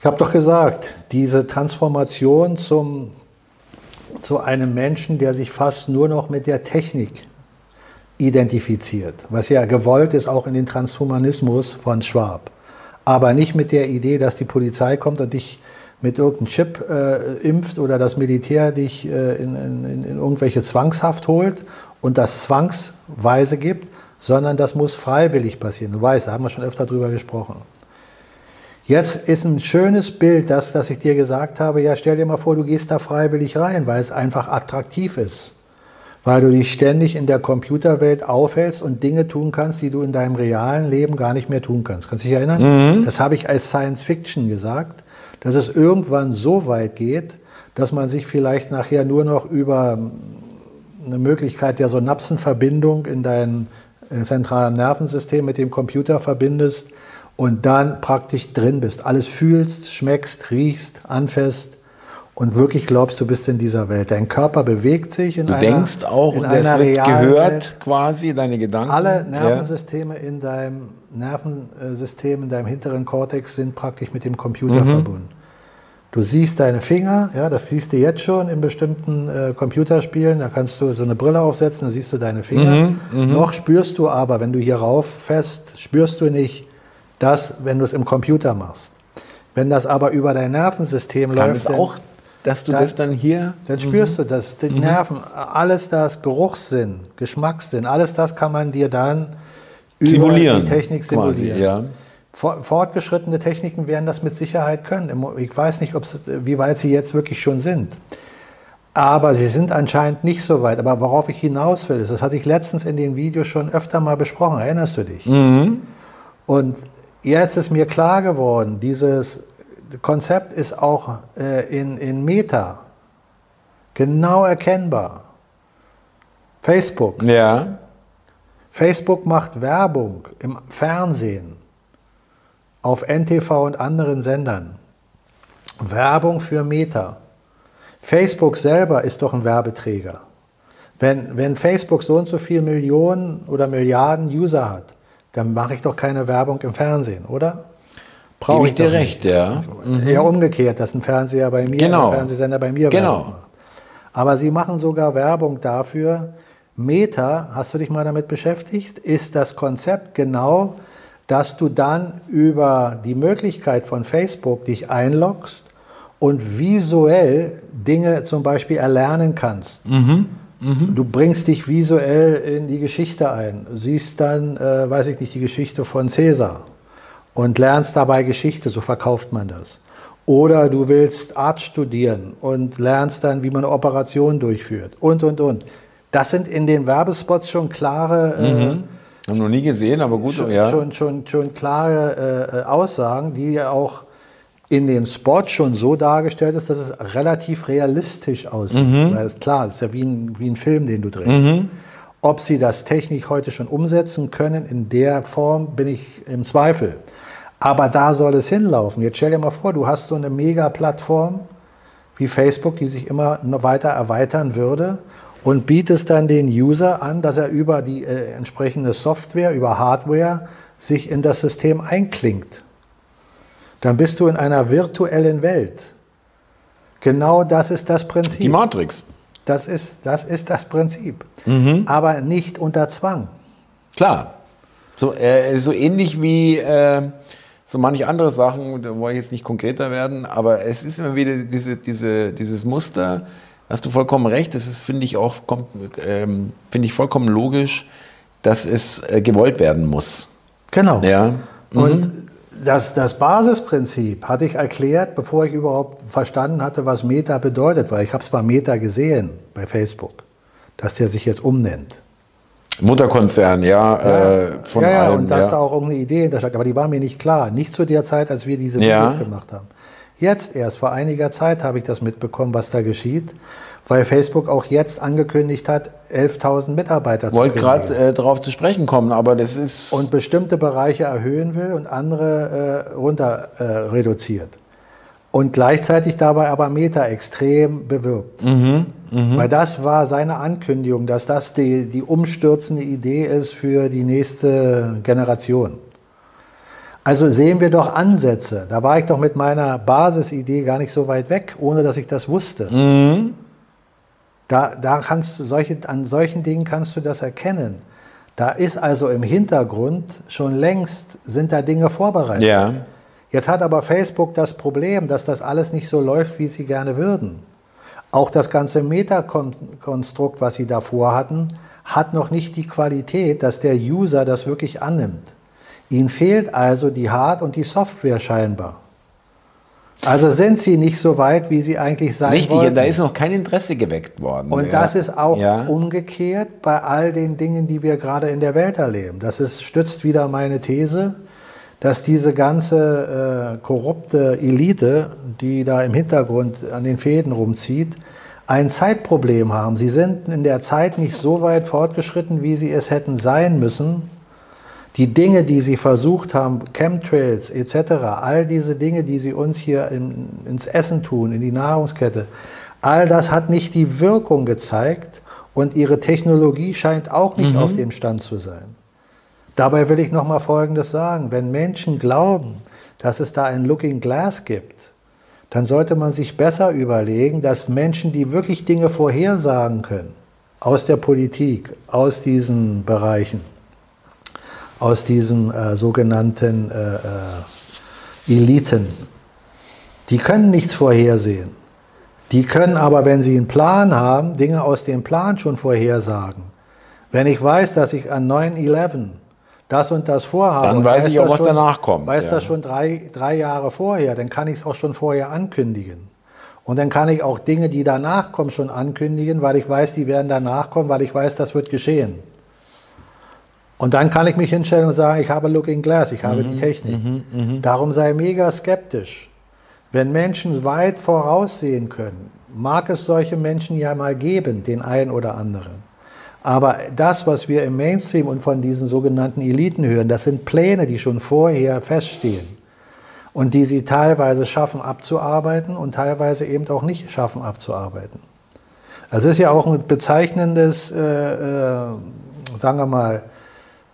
Ich habe doch gesagt, diese Transformation zum, zu einem Menschen, der sich fast nur noch mit der Technik identifiziert, was ja gewollt ist auch in den Transhumanismus von Schwab, aber nicht mit der Idee, dass die Polizei kommt und dich mit irgendeinem Chip äh, impft oder das Militär dich äh, in, in, in irgendwelche Zwangshaft holt und das zwangsweise gibt, sondern das muss freiwillig passieren. Du weißt, da haben wir schon öfter drüber gesprochen. Jetzt ist ein schönes Bild, das, das ich dir gesagt habe. Ja, stell dir mal vor, du gehst da freiwillig rein, weil es einfach attraktiv ist. Weil du dich ständig in der Computerwelt aufhältst und Dinge tun kannst, die du in deinem realen Leben gar nicht mehr tun kannst. Kannst du dich erinnern? Mhm. Das habe ich als Science Fiction gesagt dass es irgendwann so weit geht, dass man sich vielleicht nachher nur noch über eine Möglichkeit der Synapsenverbindung in dein äh, zentralen Nervensystem mit dem Computer verbindest und dann praktisch drin bist. Alles fühlst, schmeckst, riechst, anfasst und wirklich glaubst, du bist in dieser Welt. Dein Körper bewegt sich in du einer Du denkst auch, in und das wird gehört Welt. quasi, deine Gedanken. Alle Nervensysteme ja. in deinem Nervensystem, in deinem hinteren Kortex sind praktisch mit dem Computer mhm. verbunden. Du siehst deine Finger, ja, das siehst du jetzt schon in bestimmten äh, Computerspielen. Da kannst du so eine Brille aufsetzen, da siehst du deine Finger. Mhm, mh. Noch spürst du aber, wenn du hier rauf fest, spürst du nicht das, wenn du es im Computer machst. Wenn das aber über dein Nervensystem Kann läuft, dann, auch, dass du dann, das dann hier. Dann spürst mhm. du das. Die mhm. Nerven, alles das Geruchssinn, Geschmackssinn, alles das kann man dir dann simulieren, die Technik simulieren. Quasi, ja. Fortgeschrittene Techniken werden das mit Sicherheit können. Ich weiß nicht, wie weit sie jetzt wirklich schon sind. Aber sie sind anscheinend nicht so weit. Aber worauf ich hinaus will, ist, das hatte ich letztens in den Videos schon öfter mal besprochen. Erinnerst du dich? Mhm. Und jetzt ist mir klar geworden, dieses Konzept ist auch äh, in, in Meta genau erkennbar. Facebook. Ja. Facebook macht Werbung im Fernsehen auf NTV und anderen Sendern. Werbung für Meta. Facebook selber ist doch ein Werbeträger. Wenn, wenn Facebook so und so viele Millionen oder Milliarden User hat, dann mache ich doch keine Werbung im Fernsehen, oder? Brauche ich dir recht, ja. Mhm. Eher umgekehrt, dass ein Fernseher bei mir, genau. ein Fernsehsender bei mir genau. macht. Aber sie machen sogar Werbung dafür. Meta, hast du dich mal damit beschäftigt? Ist das Konzept genau dass du dann über die Möglichkeit von Facebook dich einloggst und visuell Dinge zum Beispiel erlernen kannst. Mhm. Mhm. Du bringst dich visuell in die Geschichte ein, siehst dann, äh, weiß ich nicht, die Geschichte von Cäsar und lernst dabei Geschichte, so verkauft man das. Oder du willst Arzt studieren und lernst dann, wie man eine Operation durchführt und, und, und. Das sind in den Werbespots schon klare äh, mhm Haben noch nie gesehen, aber gut, schon, ja. Schon, schon, schon klare äh, Aussagen, die ja auch in dem Spot schon so dargestellt ist, dass es relativ realistisch aussieht. Mhm. Weil es klar, es ist ja wie ein, wie ein Film, den du drehst. Mhm. Ob sie das Technik heute schon umsetzen können, in der Form bin ich im Zweifel. Aber da soll es hinlaufen. Jetzt stell dir mal vor, du hast so eine Mega-Plattform wie Facebook, die sich immer weiter erweitern würde und bietest dann den User an, dass er über die äh, entsprechende Software, über Hardware sich in das System einklingt. Dann bist du in einer virtuellen Welt. Genau das ist das Prinzip. Die Matrix. Das ist das, ist das Prinzip. Mhm. Aber nicht unter Zwang. Klar. So, äh, so ähnlich wie äh, so manche andere Sachen, da wollte ich jetzt nicht konkreter werden, aber es ist immer wieder diese, diese, dieses Muster, hast du vollkommen recht, das ist, finde ich, auch, ähm, finde ich vollkommen logisch, dass es äh, gewollt werden muss. Genau. Ja. Mhm. Und das, das Basisprinzip hatte ich erklärt, bevor ich überhaupt verstanden hatte, was Meta bedeutet, weil ich habe es bei Meta gesehen, bei Facebook, dass der sich jetzt umnennt. Mutterkonzern, ja, ja, äh, von ja, ja, allem, und dass ja. da auch irgendeine Idee hintersteckt, aber die war mir nicht klar. Nicht zu der Zeit, als wir diese Videos ja. gemacht haben. Jetzt erst, vor einiger Zeit habe ich das mitbekommen, was da geschieht, weil Facebook auch jetzt angekündigt hat, 11.000 Mitarbeiter zu Wollte gerade äh, darauf zu sprechen kommen, aber das ist... Und bestimmte Bereiche erhöhen will und andere äh, runter äh, reduziert. Und gleichzeitig dabei aber Meta extrem bewirbt. Mhm, mh. Weil das war seine Ankündigung, dass das die, die umstürzende Idee ist für die nächste Generation. Also sehen wir doch Ansätze. Da war ich doch mit meiner Basisidee gar nicht so weit weg, ohne dass ich das wusste. Mhm. Da, da kannst du solche, an solchen Dingen kannst du das erkennen. Da ist also im Hintergrund schon längst sind da Dinge vorbereitet. Ja. Jetzt hat aber Facebook das Problem, dass das alles nicht so läuft, wie sie gerne würden. Auch das ganze Metakonstrukt, was sie davor hatten, hat noch nicht die Qualität, dass der User das wirklich annimmt. Ihnen fehlt also die Hard- und die Software scheinbar. Also sind sie nicht so weit, wie sie eigentlich sein Richtig, wollten. da ist noch kein Interesse geweckt worden. Und ja. das ist auch ja. umgekehrt bei all den Dingen, die wir gerade in der Welt erleben. Das ist, stützt wieder meine These, dass diese ganze äh, korrupte Elite, die da im Hintergrund an den Fäden rumzieht, ein Zeitproblem haben. Sie sind in der Zeit nicht so weit fortgeschritten, wie sie es hätten sein müssen, die Dinge, die sie versucht haben, Chemtrails etc., all diese Dinge, die sie uns hier in, ins Essen tun, in die Nahrungskette, all das hat nicht die Wirkung gezeigt und ihre Technologie scheint auch nicht mhm. auf dem Stand zu sein. Dabei will ich noch mal Folgendes sagen: Wenn Menschen glauben, dass es da ein Looking Glass gibt, dann sollte man sich besser überlegen, dass Menschen, die wirklich Dinge vorhersagen können, aus der Politik, aus diesen Bereichen, aus diesen äh, sogenannten äh, äh, Eliten. Die können nichts vorhersehen. Die können aber, wenn sie einen Plan haben, Dinge aus dem Plan schon vorhersagen. Wenn ich weiß, dass ich an 9-11 das und das vorhabe, dann weiß ich auch, was schon, danach kommt. Weiß ja. das schon drei, drei Jahre vorher, dann kann ich es auch schon vorher ankündigen. Und dann kann ich auch Dinge, die danach kommen, schon ankündigen, weil ich weiß, die werden danach kommen, weil ich weiß, das wird geschehen. Und dann kann ich mich hinstellen und sagen, ich habe Looking Glass, ich habe mhm, die Technik. Mhm, mh. Darum sei mega skeptisch. Wenn Menschen weit voraussehen können, mag es solche Menschen ja mal geben, den einen oder anderen. Aber das, was wir im Mainstream und von diesen sogenannten Eliten hören, das sind Pläne, die schon vorher feststehen und die sie teilweise schaffen abzuarbeiten und teilweise eben auch nicht schaffen abzuarbeiten. Das ist ja auch ein bezeichnendes, äh, äh, sagen wir mal,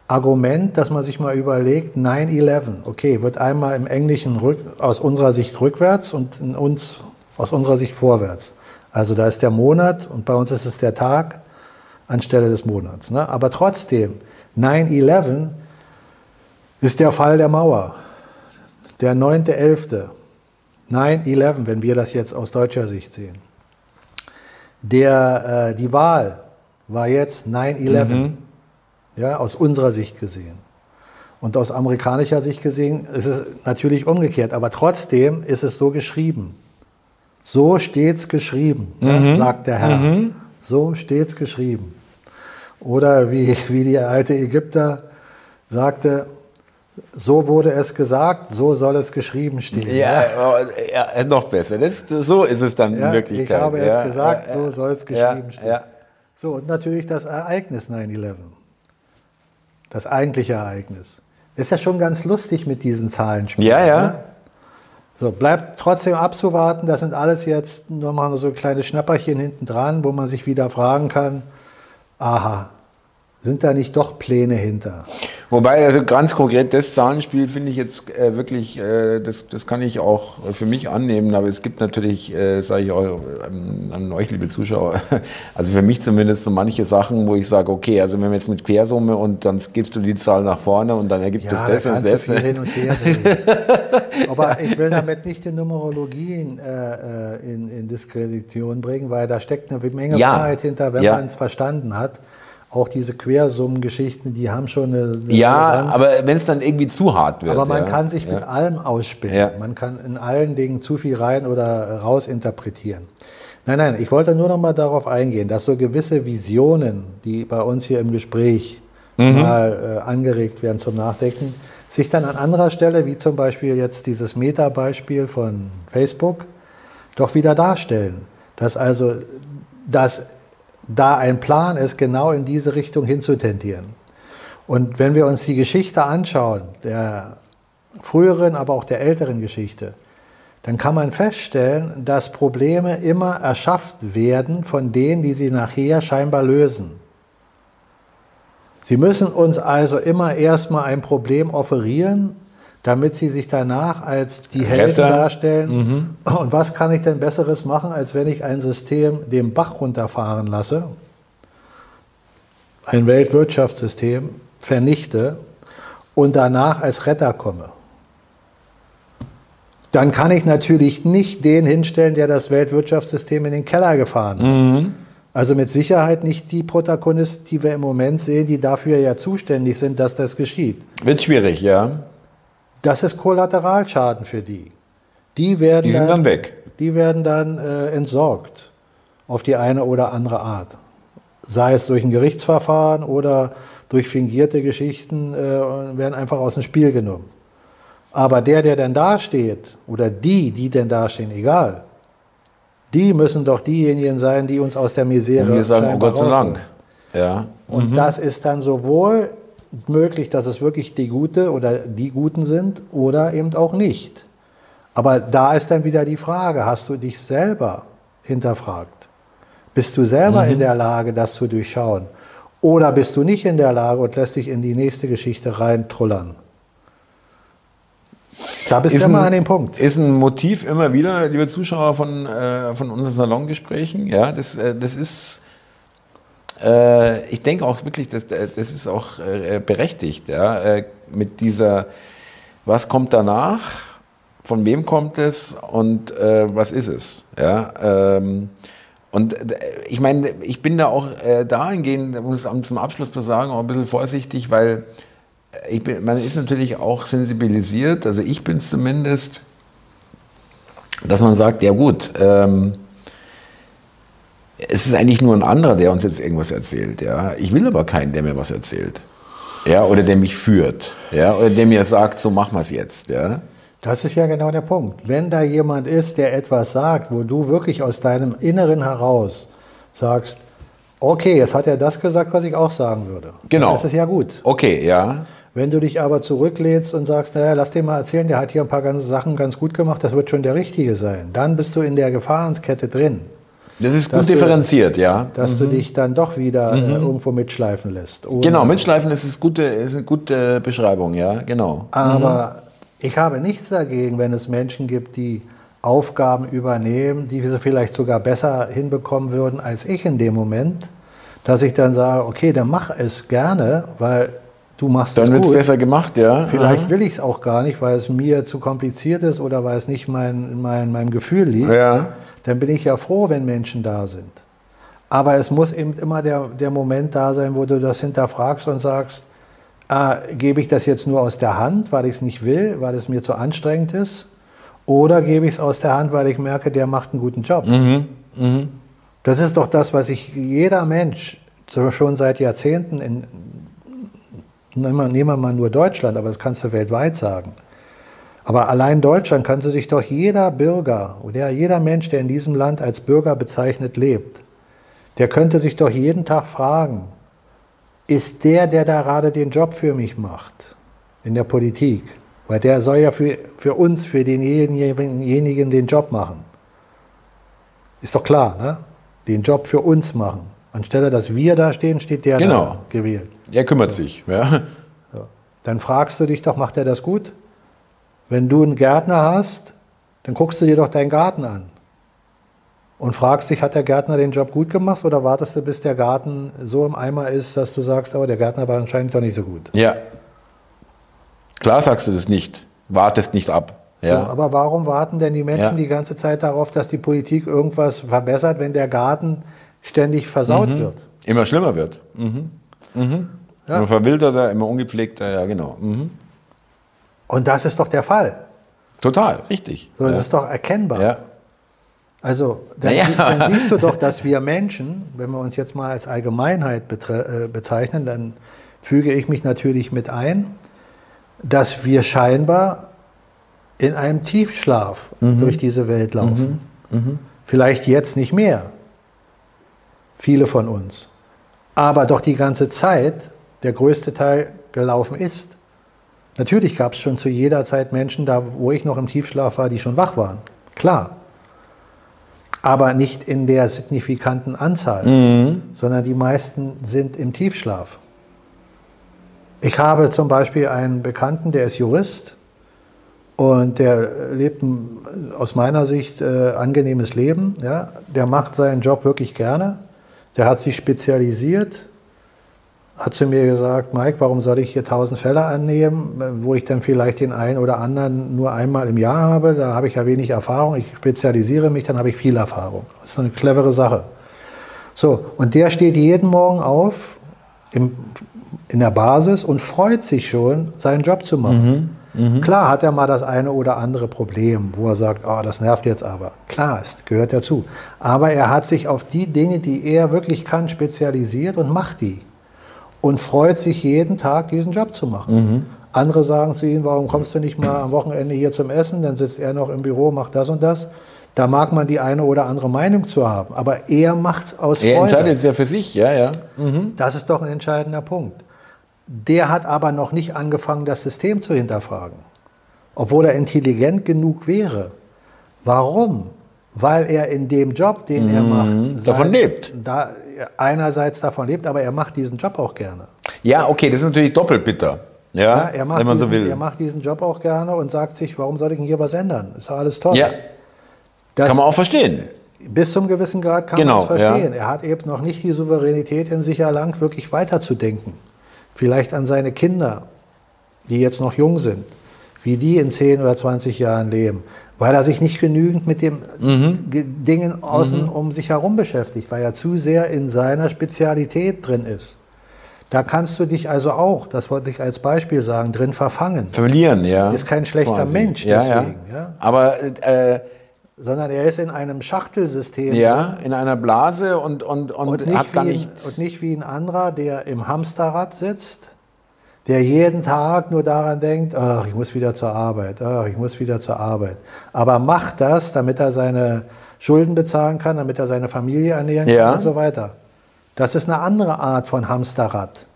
Argument, dass man sich mal überlegt, 9-11, okay, wird einmal im Englischen rück, aus unserer Sicht rückwärts und in uns aus unserer Sicht vorwärts. Also da ist der Monat und bei uns ist es der Tag anstelle des Monats. Ne? Aber trotzdem, 9-11 ist der Fall der Mauer. Der 9.11. 9-11, wenn wir das jetzt aus deutscher Sicht sehen. Der, äh, die Wahl war jetzt 9-11. Mhm ja, aus unserer Sicht gesehen. Und aus amerikanischer Sicht gesehen ist es natürlich umgekehrt, aber trotzdem ist es so geschrieben. So steht's geschrieben, mhm. ja, sagt der Herr. Mhm. So steht's geschrieben. Oder wie, wie die alte Ägypter sagte, so wurde es gesagt, so soll es geschrieben stehen. Ja, ja. ja noch besser. Das, so ist es dann ja, in Wirklichkeit. Ich habe ja, es gesagt, so soll es geschrieben stehen. So, und natürlich das Ereignis 9-11. Das eigentliche Ereignis. Ist ja schon ganz lustig mit diesen Zahlenspielen. Ja, ja. Ne? So, bleibt trotzdem abzuwarten. Das sind alles jetzt nur mal so kleine Schnapperchen hinten dran, wo man sich wieder fragen kann, aha, sind da nicht doch Pläne hinter? Wobei, also ganz konkret, das Zahlenspiel finde ich jetzt äh, wirklich, äh, das, das kann ich auch für mich annehmen, aber es gibt natürlich, äh, sage ich auch ähm, an euch, liebe Zuschauer, also für mich zumindest so manche Sachen, wo ich sage, okay, also wenn wir jetzt mit Quersumme und dann gibst du die Zahl nach vorne und dann ergibt ja, es das da und das. Viel hin und her aber ich will damit nicht die Numerologie äh, äh, in, in Diskredition bringen, weil da steckt eine Menge ja. Wahrheit hinter, wenn ja. man es verstanden hat auch diese Quersummengeschichten, die haben schon eine. eine ja, Relevanz. aber wenn es dann irgendwie zu hart wird. Aber man ja. kann sich ja. mit allem ausspinnen. Ja. Man kann in allen Dingen zu viel rein oder raus interpretieren. Nein, nein, ich wollte nur noch mal darauf eingehen, dass so gewisse Visionen, die bei uns hier im Gespräch mhm. mal äh, angeregt werden zum Nachdenken, sich dann an anderer Stelle, wie zum Beispiel jetzt dieses Meta-Beispiel von Facebook, doch wieder darstellen. Dass also das da ein Plan ist, genau in diese Richtung hinzutendieren. Und wenn wir uns die Geschichte anschauen, der früheren, aber auch der älteren Geschichte, dann kann man feststellen, dass Probleme immer erschafft werden von denen, die sie nachher scheinbar lösen. Sie müssen uns also immer erstmal ein Problem offerieren, damit sie sich danach als die Helden darstellen. Mhm. Und was kann ich denn Besseres machen, als wenn ich ein System den Bach runterfahren lasse, ein Weltwirtschaftssystem vernichte und danach als Retter komme? Dann kann ich natürlich nicht den hinstellen, der das Weltwirtschaftssystem in den Keller gefahren hat. Mhm. Also mit Sicherheit nicht die Protagonisten, die wir im Moment sehen, die dafür ja zuständig sind, dass das geschieht. Wird schwierig, ja. Das ist Kollateralschaden für die. Die werden die sind dann, dann weg. Die werden dann äh, entsorgt auf die eine oder andere Art. Sei es durch ein Gerichtsverfahren oder durch fingierte Geschichten äh, werden einfach aus dem Spiel genommen. Aber der, der denn dasteht, oder die, die denn dastehen, egal, die müssen doch diejenigen sein, die uns aus der Misere. Und wir sagen, oh Gott sei Dank. Ja. Und mhm. das ist dann sowohl möglich, dass es wirklich die Gute oder die Guten sind oder eben auch nicht. Aber da ist dann wieder die Frage, hast du dich selber hinterfragt? Bist du selber mhm. in der Lage, das zu durchschauen? Oder bist du nicht in der Lage und lässt dich in die nächste Geschichte reintrullern? Da bist du immer ein, an dem Punkt. Ist ein Motiv immer wieder, liebe Zuschauer, von, äh, von unseren Salongesprächen. Ja, das, äh, das ist äh, ich denke auch wirklich, dass, äh, das ist auch äh, berechtigt, ja, äh, mit dieser, was kommt danach, von wem kommt es und äh, was ist es, ja. Ähm, und äh, ich meine, ich bin da auch dahingehend, um es zum Abschluss zu sagen, auch ein bisschen vorsichtig, weil bin, man ist natürlich auch sensibilisiert, also ich bin es zumindest, dass man sagt, ja gut, ähm, es ist eigentlich nur ein anderer, der uns jetzt irgendwas erzählt. Ja? Ich will aber keinen, der mir was erzählt. Ja? Oder der mich führt. Ja? Oder der mir sagt, so machen wir es jetzt. Ja? Das ist ja genau der Punkt. Wenn da jemand ist, der etwas sagt, wo du wirklich aus deinem Inneren heraus sagst, okay, jetzt hat er das gesagt, was ich auch sagen würde. Genau. Das ist ja gut. Okay, ja. Wenn du dich aber zurücklädst und sagst, naja, lass den mal erzählen, der hat hier ein paar ganze Sachen ganz gut gemacht, das wird schon der Richtige sein, dann bist du in der Gefahrenskette drin. Das ist gut differenziert, du, ja. Dass mhm. du dich dann doch wieder äh, mhm. äh, irgendwo mitschleifen lässt. Genau, mitschleifen ist, ist, gute, ist eine gute Beschreibung, ja, genau. Aber mhm. ich habe nichts dagegen, wenn es Menschen gibt, die Aufgaben übernehmen, die sie vielleicht sogar besser hinbekommen würden als ich in dem Moment, dass ich dann sage, okay, dann mach es gerne, weil du machst dann es gut. Dann wird es besser gemacht, ja. Vielleicht Aha. will ich es auch gar nicht, weil es mir zu kompliziert ist oder weil es nicht mein, mein, meinem Gefühl liegt. Ja dann bin ich ja froh, wenn Menschen da sind. Aber es muss eben immer der, der Moment da sein, wo du das hinterfragst und sagst, ah, gebe ich das jetzt nur aus der Hand, weil ich es nicht will, weil es mir zu anstrengend ist? Oder gebe ich es aus der Hand, weil ich merke, der macht einen guten Job? Mhm. Mhm. Das ist doch das, was ich jeder Mensch schon seit Jahrzehnten in, nehmen wir mal nur Deutschland, aber das kannst du weltweit sagen. Aber allein Deutschland kann sich doch jeder Bürger oder jeder Mensch, der in diesem Land als Bürger bezeichnet lebt, der könnte sich doch jeden Tag fragen, ist der, der da gerade den Job für mich macht, in der Politik, weil der soll ja für, für uns, für denjenigen den Job machen. Ist doch klar, ne? Den Job für uns machen. Anstelle, dass wir da stehen, steht der genau. da gewählt. Er kümmert sich. Ja. So. Dann fragst du dich doch, macht er das gut? Wenn du einen Gärtner hast, dann guckst du dir doch deinen Garten an und fragst dich, hat der Gärtner den Job gut gemacht oder wartest du, bis der Garten so im Eimer ist, dass du sagst, aber der Gärtner war anscheinend doch nicht so gut? Ja. Klar sagst du das nicht. Wartest nicht ab. Ja. So, aber warum warten denn die Menschen ja. die ganze Zeit darauf, dass die Politik irgendwas verbessert, wenn der Garten ständig versaut mhm. wird? Immer schlimmer wird. Mhm. Mhm. Ja. Immer verwilderter, immer ungepflegter, ja genau. Mhm. Und das ist doch der Fall. Total, richtig. So, das ist doch erkennbar. Ja. Also, dann, naja. dann, siehst du doch, dass wir Menschen, wenn wir uns jetzt mal als Allgemeinheit äh, bezeichnen, dann füge ich mich natürlich mit ein, dass wir scheinbar in einem Tiefschlaf mhm. durch diese Welt laufen. Mhm. Mhm. Vielleicht jetzt nicht mehr, viele von uns, aber doch die ganze Zeit der größte Teil gelaufen ist. Natürlich gab es schon zu jeder Zeit Menschen, da wo ich noch im Tiefschlaf war, die schon wach waren. Klar aber nicht in der signifikanten Anzahl, mhm. sondern die meisten sind im Tiefschlaf. Ich habe zum Beispiel einen Bekannten, der ist Jurist und der lebt ein, aus meiner Sicht äh, angenehmes Leben. Ja? Der macht seinen Job wirklich gerne. Der hat sich spezialisiert hat zu mir gesagt, Mike, warum soll ich hier tausend Fälle annehmen, wo ich dann vielleicht den einen oder anderen nur einmal im Jahr habe? Da habe ich ja wenig Erfahrung. Ich spezialisiere mich, dann habe ich viel Erfahrung. Das ist eine clevere Sache. So, und der steht jeden Morgen auf im, in der Basis und freut sich schon, seinen Job zu machen. Mhm, mh. Klar hat er mal das eine oder andere Problem, wo er sagt, oh, das nervt jetzt aber. Klar, es gehört dazu. Aber er hat sich auf die Dinge, die er wirklich kann, spezialisiert und macht die und freut sich jeden Tag, diesen Job zu machen. Mhm. Andere sagen zu ihm, warum kommst du nicht mal am Wochenende hier zum Essen? Dann sitzt er noch im Büro, macht das und das. Da mag man die eine oder andere Meinung zu haben, aber er macht es aus er Freude. Er entscheidet es ja für sich, ja, ja. Mhm. Das ist doch ein entscheidender Punkt. Der hat aber noch nicht angefangen, das System zu hinterfragen, obwohl er intelligent genug wäre. Warum? Weil er in dem Job, den mhm. er macht, davon lebt. Da, einerseits davon lebt, aber er macht diesen Job auch gerne. Ja, okay, das ist natürlich doppelt bitter. Ja, ja er macht wenn man diesen, so will. Er macht diesen Job auch gerne und sagt sich, warum soll ich denn hier was ändern? Ist doch alles toll. Ja. Das, kann man auch verstehen. Bis zum gewissen Grad kann genau, man es verstehen. Ja. Er hat eben noch nicht die Souveränität in sich erlangt, wirklich weiterzudenken. Vielleicht an seine Kinder, die jetzt noch jung sind, wie die in 10 oder 20 Jahren leben weil er sich nicht genügend mit den mhm. Dingen außen mhm. um sich herum beschäftigt, weil er zu sehr in seiner Spezialität drin ist. Da kannst du dich also auch, das wollte ich als Beispiel sagen, drin verfangen. Verlieren, ja. Ist kein schlechter Quasi. Mensch deswegen. Ja, ja. Aber äh, sondern er ist in einem Schachtelsystem. Ja, in einer Blase und, und, und, und hat gar nicht. Ein, und nicht wie ein anderer, der im Hamsterrad sitzt der jeden Tag nur daran denkt, ach, ich muss wieder zur Arbeit, ach, ich muss wieder zur Arbeit. Aber macht das, damit er seine Schulden bezahlen kann, damit er seine Familie ernähren kann ja. und so weiter. Das ist eine andere Art von Hamsterrad.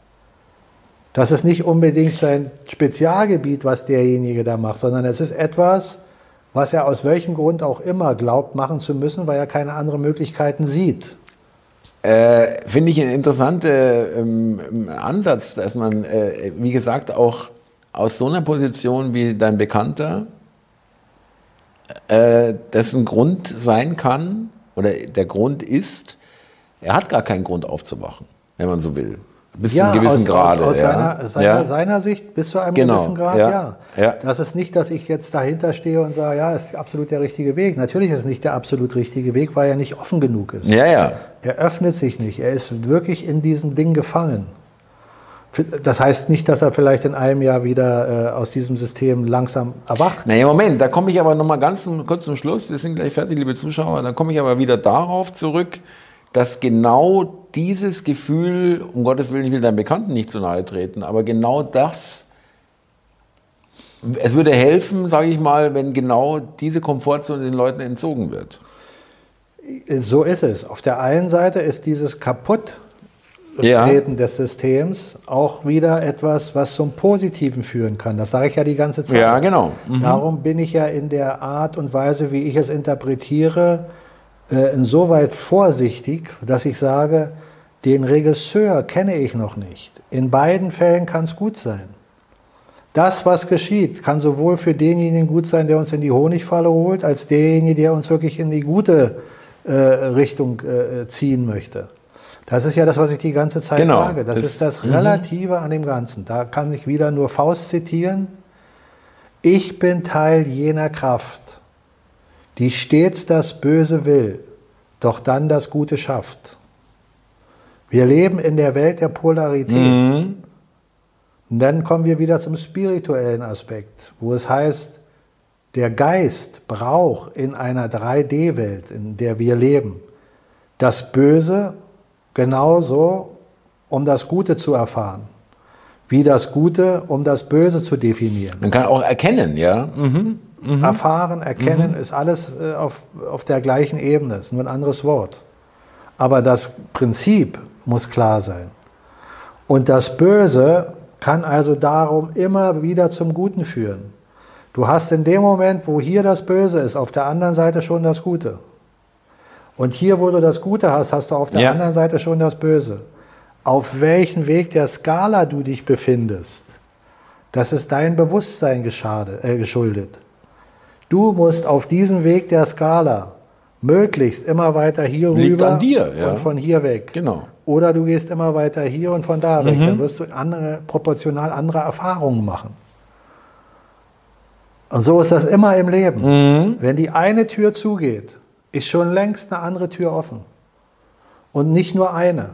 Das ist nicht unbedingt sein Spezialgebiet, was derjenige da macht, sondern es ist etwas, was er aus welchem Grund auch immer glaubt machen zu müssen, weil er keine anderen Möglichkeiten sieht. Äh, Finde ich einen interessanten ähm, Ansatz, dass man, äh, wie gesagt, auch aus so einer Position wie dein Bekannter, äh, dessen Grund sein kann, oder der Grund ist, er hat gar keinen Grund aufzuwachen, wenn man so will. Bis ja, zu einem gewissen aus, Grade. Aus, aus ja. seiner, seiner, ja. seiner, Sicht bis zu einem genau. gewissen Grad, ja. ja. Das ist nicht, dass ich jetzt dahinter stehe und sage, ja, ist absolut der richtige Weg. Natürlich ist es nicht der absolut richtige Weg, weil er nicht offen genug ist. Ja, ja. Er öffnet sich nicht. Er ist wirklich in diesem Ding gefangen. Das heißt nicht, dass er vielleicht in einem Jahr wieder äh, aus diesem System langsam erwacht. Naja, Moment, da komme ich aber noch mal ganz zum, kurz zum Schluss. Wir sind gleich fertig, liebe Zuschauer. Dann komme ich aber wieder darauf zurück, dass genau dieses Gefühl, um Gottes Willen, ich will deinem Bekannten nicht zu nahe treten, aber genau das, es würde helfen, sage ich mal, wenn genau diese Komfortzone den Leuten entzogen wird. So ist es. Auf der einen Seite ist dieses kaputt ja. des Systems auch wieder etwas, was zum Positiven führen kann. Das sage ich ja die ganze Zeit. Ja, genau. Mhm. Darum bin ich ja in der Art und Weise, wie ich es interpretiere, äh, insoweit vorsichtig, dass ich sage, den Regisseur kenne ich noch nicht. In beiden Fällen kann es gut sein. Das, was geschieht, kann sowohl für denjenigen gut sein, der uns in die Honigfalle holt, als derjenige, der uns wirklich in die gute äh, Richtung äh, ziehen möchte. Das ist ja das, was ich die ganze Zeit genau, sage. Das, das ist das mhm. Relative mhm. an dem Ganzen. Da kann ich wieder nur Faust zitieren. Ich bin Teil jener Kraft, die stets das Böse will, doch dann das Gute schafft. Wir leben in der Welt der Polarität. Mhm. Und dann kommen wir wieder zum spirituellen Aspekt, wo es heißt, der Geist braucht in einer 3D-Welt, in der wir leben, das Böse genauso, um das Gute zu erfahren, wie das Gute, um das Böse zu definieren. Man kann auch erkennen, ja. Mhm. Mhm. Erfahren, erkennen mhm. ist alles äh, auf, auf der gleichen Ebene, ist nur ein anderes Wort. Aber das Prinzip muss klar sein. Und das Böse kann also darum immer wieder zum Guten führen. Du hast in dem Moment, wo hier das Böse ist, auf der anderen Seite schon das Gute. Und hier, wo du das Gute hast, hast du auf der ja. anderen Seite schon das Böse. Auf welchem Weg der Skala du dich befindest, das ist dein Bewusstsein äh, geschuldet. Du musst auf diesem Weg der Skala möglichst immer weiter hier Liegt rüber dir, ja. und von hier weg. Genau. Oder du gehst immer weiter hier und von da weg. Mhm. Dann wirst du andere, proportional andere Erfahrungen machen. Und so ist das immer im Leben. Mhm. Wenn die eine Tür zugeht, ist schon längst eine andere Tür offen. Und nicht nur eine.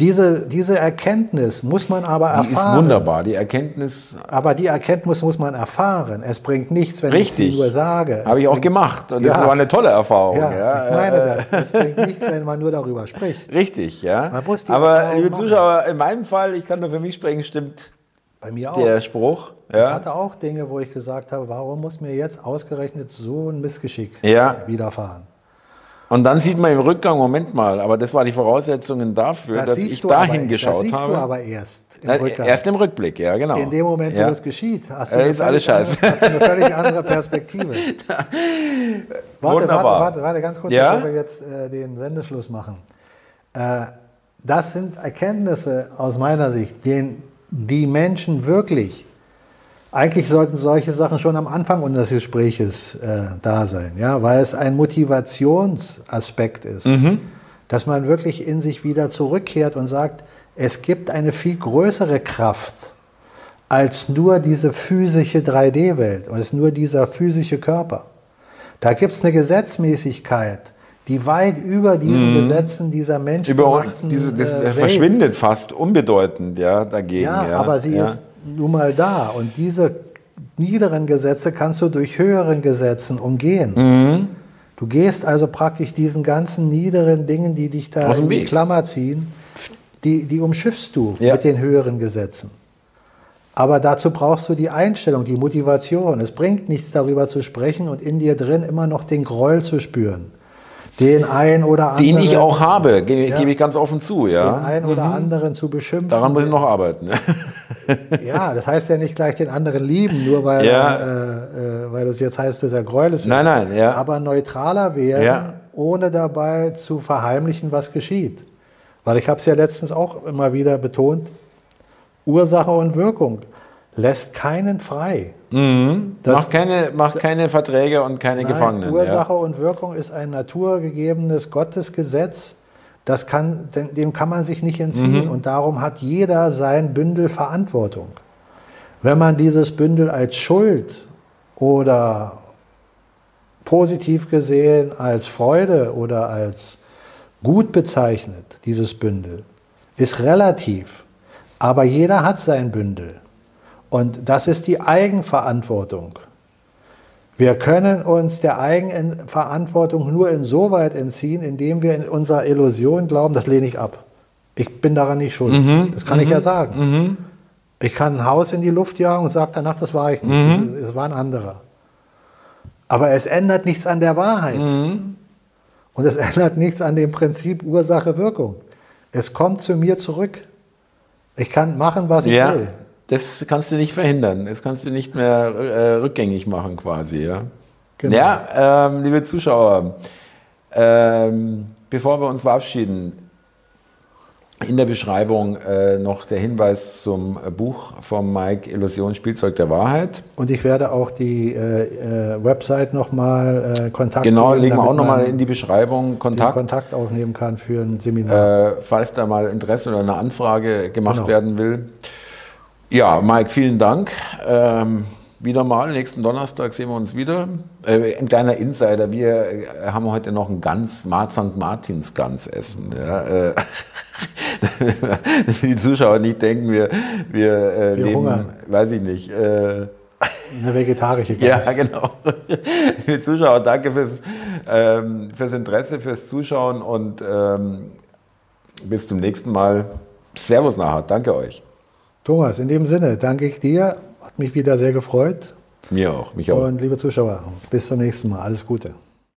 Diese, diese Erkenntnis muss man aber erfahren. Die ist wunderbar, die Erkenntnis. Aber die Erkenntnis muss man erfahren. Es bringt nichts, wenn Richtig. ich sie nur sage. Habe ich auch gemacht und ja. das war eine tolle Erfahrung. Ja, ja. ich meine das. Es bringt nichts, wenn man nur darüber spricht. Richtig, ja. aber liebe Zuschauer, in meinem Fall, ich kann nur für mich sprechen, stimmt Bei mir auch. der Spruch. Ja. Ich hatte auch Dinge, wo ich gesagt habe, warum muss mir jetzt ausgerechnet so ein Missgeschick widerfahren? Und dann sieht man im Rückgang, Moment mal, aber das waren die Voraussetzungen dafür, das dass ich dahin aber, geschaut das siehst habe. Du aber erst im Rückgang. Erst im Rückblick, ja, genau. In dem Moment, ja. wo das geschieht, hast du, äh, ist alles Scheiße. Andere, hast du eine völlig andere Perspektive. warte, Wunderbar. Warte, warte, warte, ganz kurz, ja? bevor wir jetzt äh, den Sendeschluss machen. Äh, das sind Erkenntnisse aus meiner Sicht, denen die Menschen wirklich eigentlich sollten solche Sachen schon am Anfang unseres Gespräches äh, da sein, ja, weil es ein Motivationsaspekt ist, mhm. dass man wirklich in sich wieder zurückkehrt und sagt, es gibt eine viel größere Kraft als nur diese physische 3D-Welt, als nur dieser physische Körper. Da gibt es eine Gesetzmäßigkeit, die weit über diesen mhm. Gesetzen dieser Menschen diese, äh, verschwindet fast unbedeutend ja dagegen ja, ja. aber sie ja. ist nun mal da. Und diese niederen Gesetze kannst du durch höheren Gesetzen umgehen. Mhm. Du gehst also praktisch diesen ganzen niederen Dingen, die dich da in die Klammer ziehen, die, die umschiffst du ja. mit den höheren Gesetzen. Aber dazu brauchst du die Einstellung, die Motivation. Es bringt nichts darüber zu sprechen und in dir drin immer noch den Groll zu spüren den einen oder anderen. Den ich auch habe, gebe ja, geb ich ganz offen zu, ja. Den einen oder mhm. anderen zu beschimpfen. Daran muss ich noch arbeiten. ja, das heißt ja nicht gleich den anderen lieben, nur weil, ja. äh, äh, weil das jetzt heißt, dass er Gräuel ist. Nein, nein, ja. Aber neutraler werden, ja. ohne dabei zu verheimlichen, was geschieht. Weil ich habe es ja letztens auch immer wieder betont, Ursache und Wirkung lässt keinen frei. Mhm. macht, keine, macht keine Verträge und keine nein, Gefangenen. Ursache ja. und Wirkung ist ein naturgegebenes Gottesgesetz. Das kann, dem kann man sich nicht entziehen. Mhm. Und darum hat jeder sein Bündel Verantwortung. Wenn man dieses Bündel als Schuld oder positiv gesehen als Freude oder als gut bezeichnet, dieses Bündel, ist relativ. Aber jeder hat sein Bündel. Und das ist die Eigenverantwortung. Wir können uns der Eigenverantwortung nur insoweit entziehen, indem wir in unserer Illusion glauben, das lehne ich ab. Ich bin daran nicht schuld. Mhm. Das kann mhm. ich ja sagen. Mhm. Ich kann ein Haus in die Luft jagen und sage danach, das war ich nicht. Mhm. Es war ein anderer. Aber es ändert nichts an der Wahrheit. Mhm. Und es ändert nichts an dem Prinzip Ursache-Wirkung. Es kommt zu mir zurück. Ich kann machen, was ich ja. will. Das kannst du nicht verhindern. Das kannst du nicht mehr äh, rückgängig machen, quasi. Ja, genau. ja ähm, liebe Zuschauer, ähm, bevor wir uns verabschieden, in der Beschreibung äh, noch der Hinweis zum Buch von Mike Illusion Spielzeug der Wahrheit. Und ich werde auch die äh, äh Website nochmal äh, Kontakt Genau, legen wir auch nochmal in die Beschreibung Kontakt. Kontakt aufnehmen kann für ein Seminar. Äh, falls da mal Interesse oder eine Anfrage gemacht genau. werden will. Ja, Mike, vielen Dank. Ähm, wieder mal, nächsten Donnerstag sehen wir uns wieder. Äh, ein kleiner Insider, wir äh, haben heute noch ein Gans, St. Martins Gans essen. Ja, äh, die Zuschauer nicht denken, wir, wir, äh, wir leben, hungern. weiß ich nicht. Äh, eine vegetarische Gans. Ja, genau. Liebe Zuschauer, danke fürs, ähm, fürs Interesse, fürs Zuschauen und ähm, bis zum nächsten Mal. Servus nachher, danke euch. Thomas, in dem Sinne danke ich dir. Hat mich wieder sehr gefreut. Mir auch, mich auch. Und liebe Zuschauer, bis zum nächsten Mal. Alles Gute.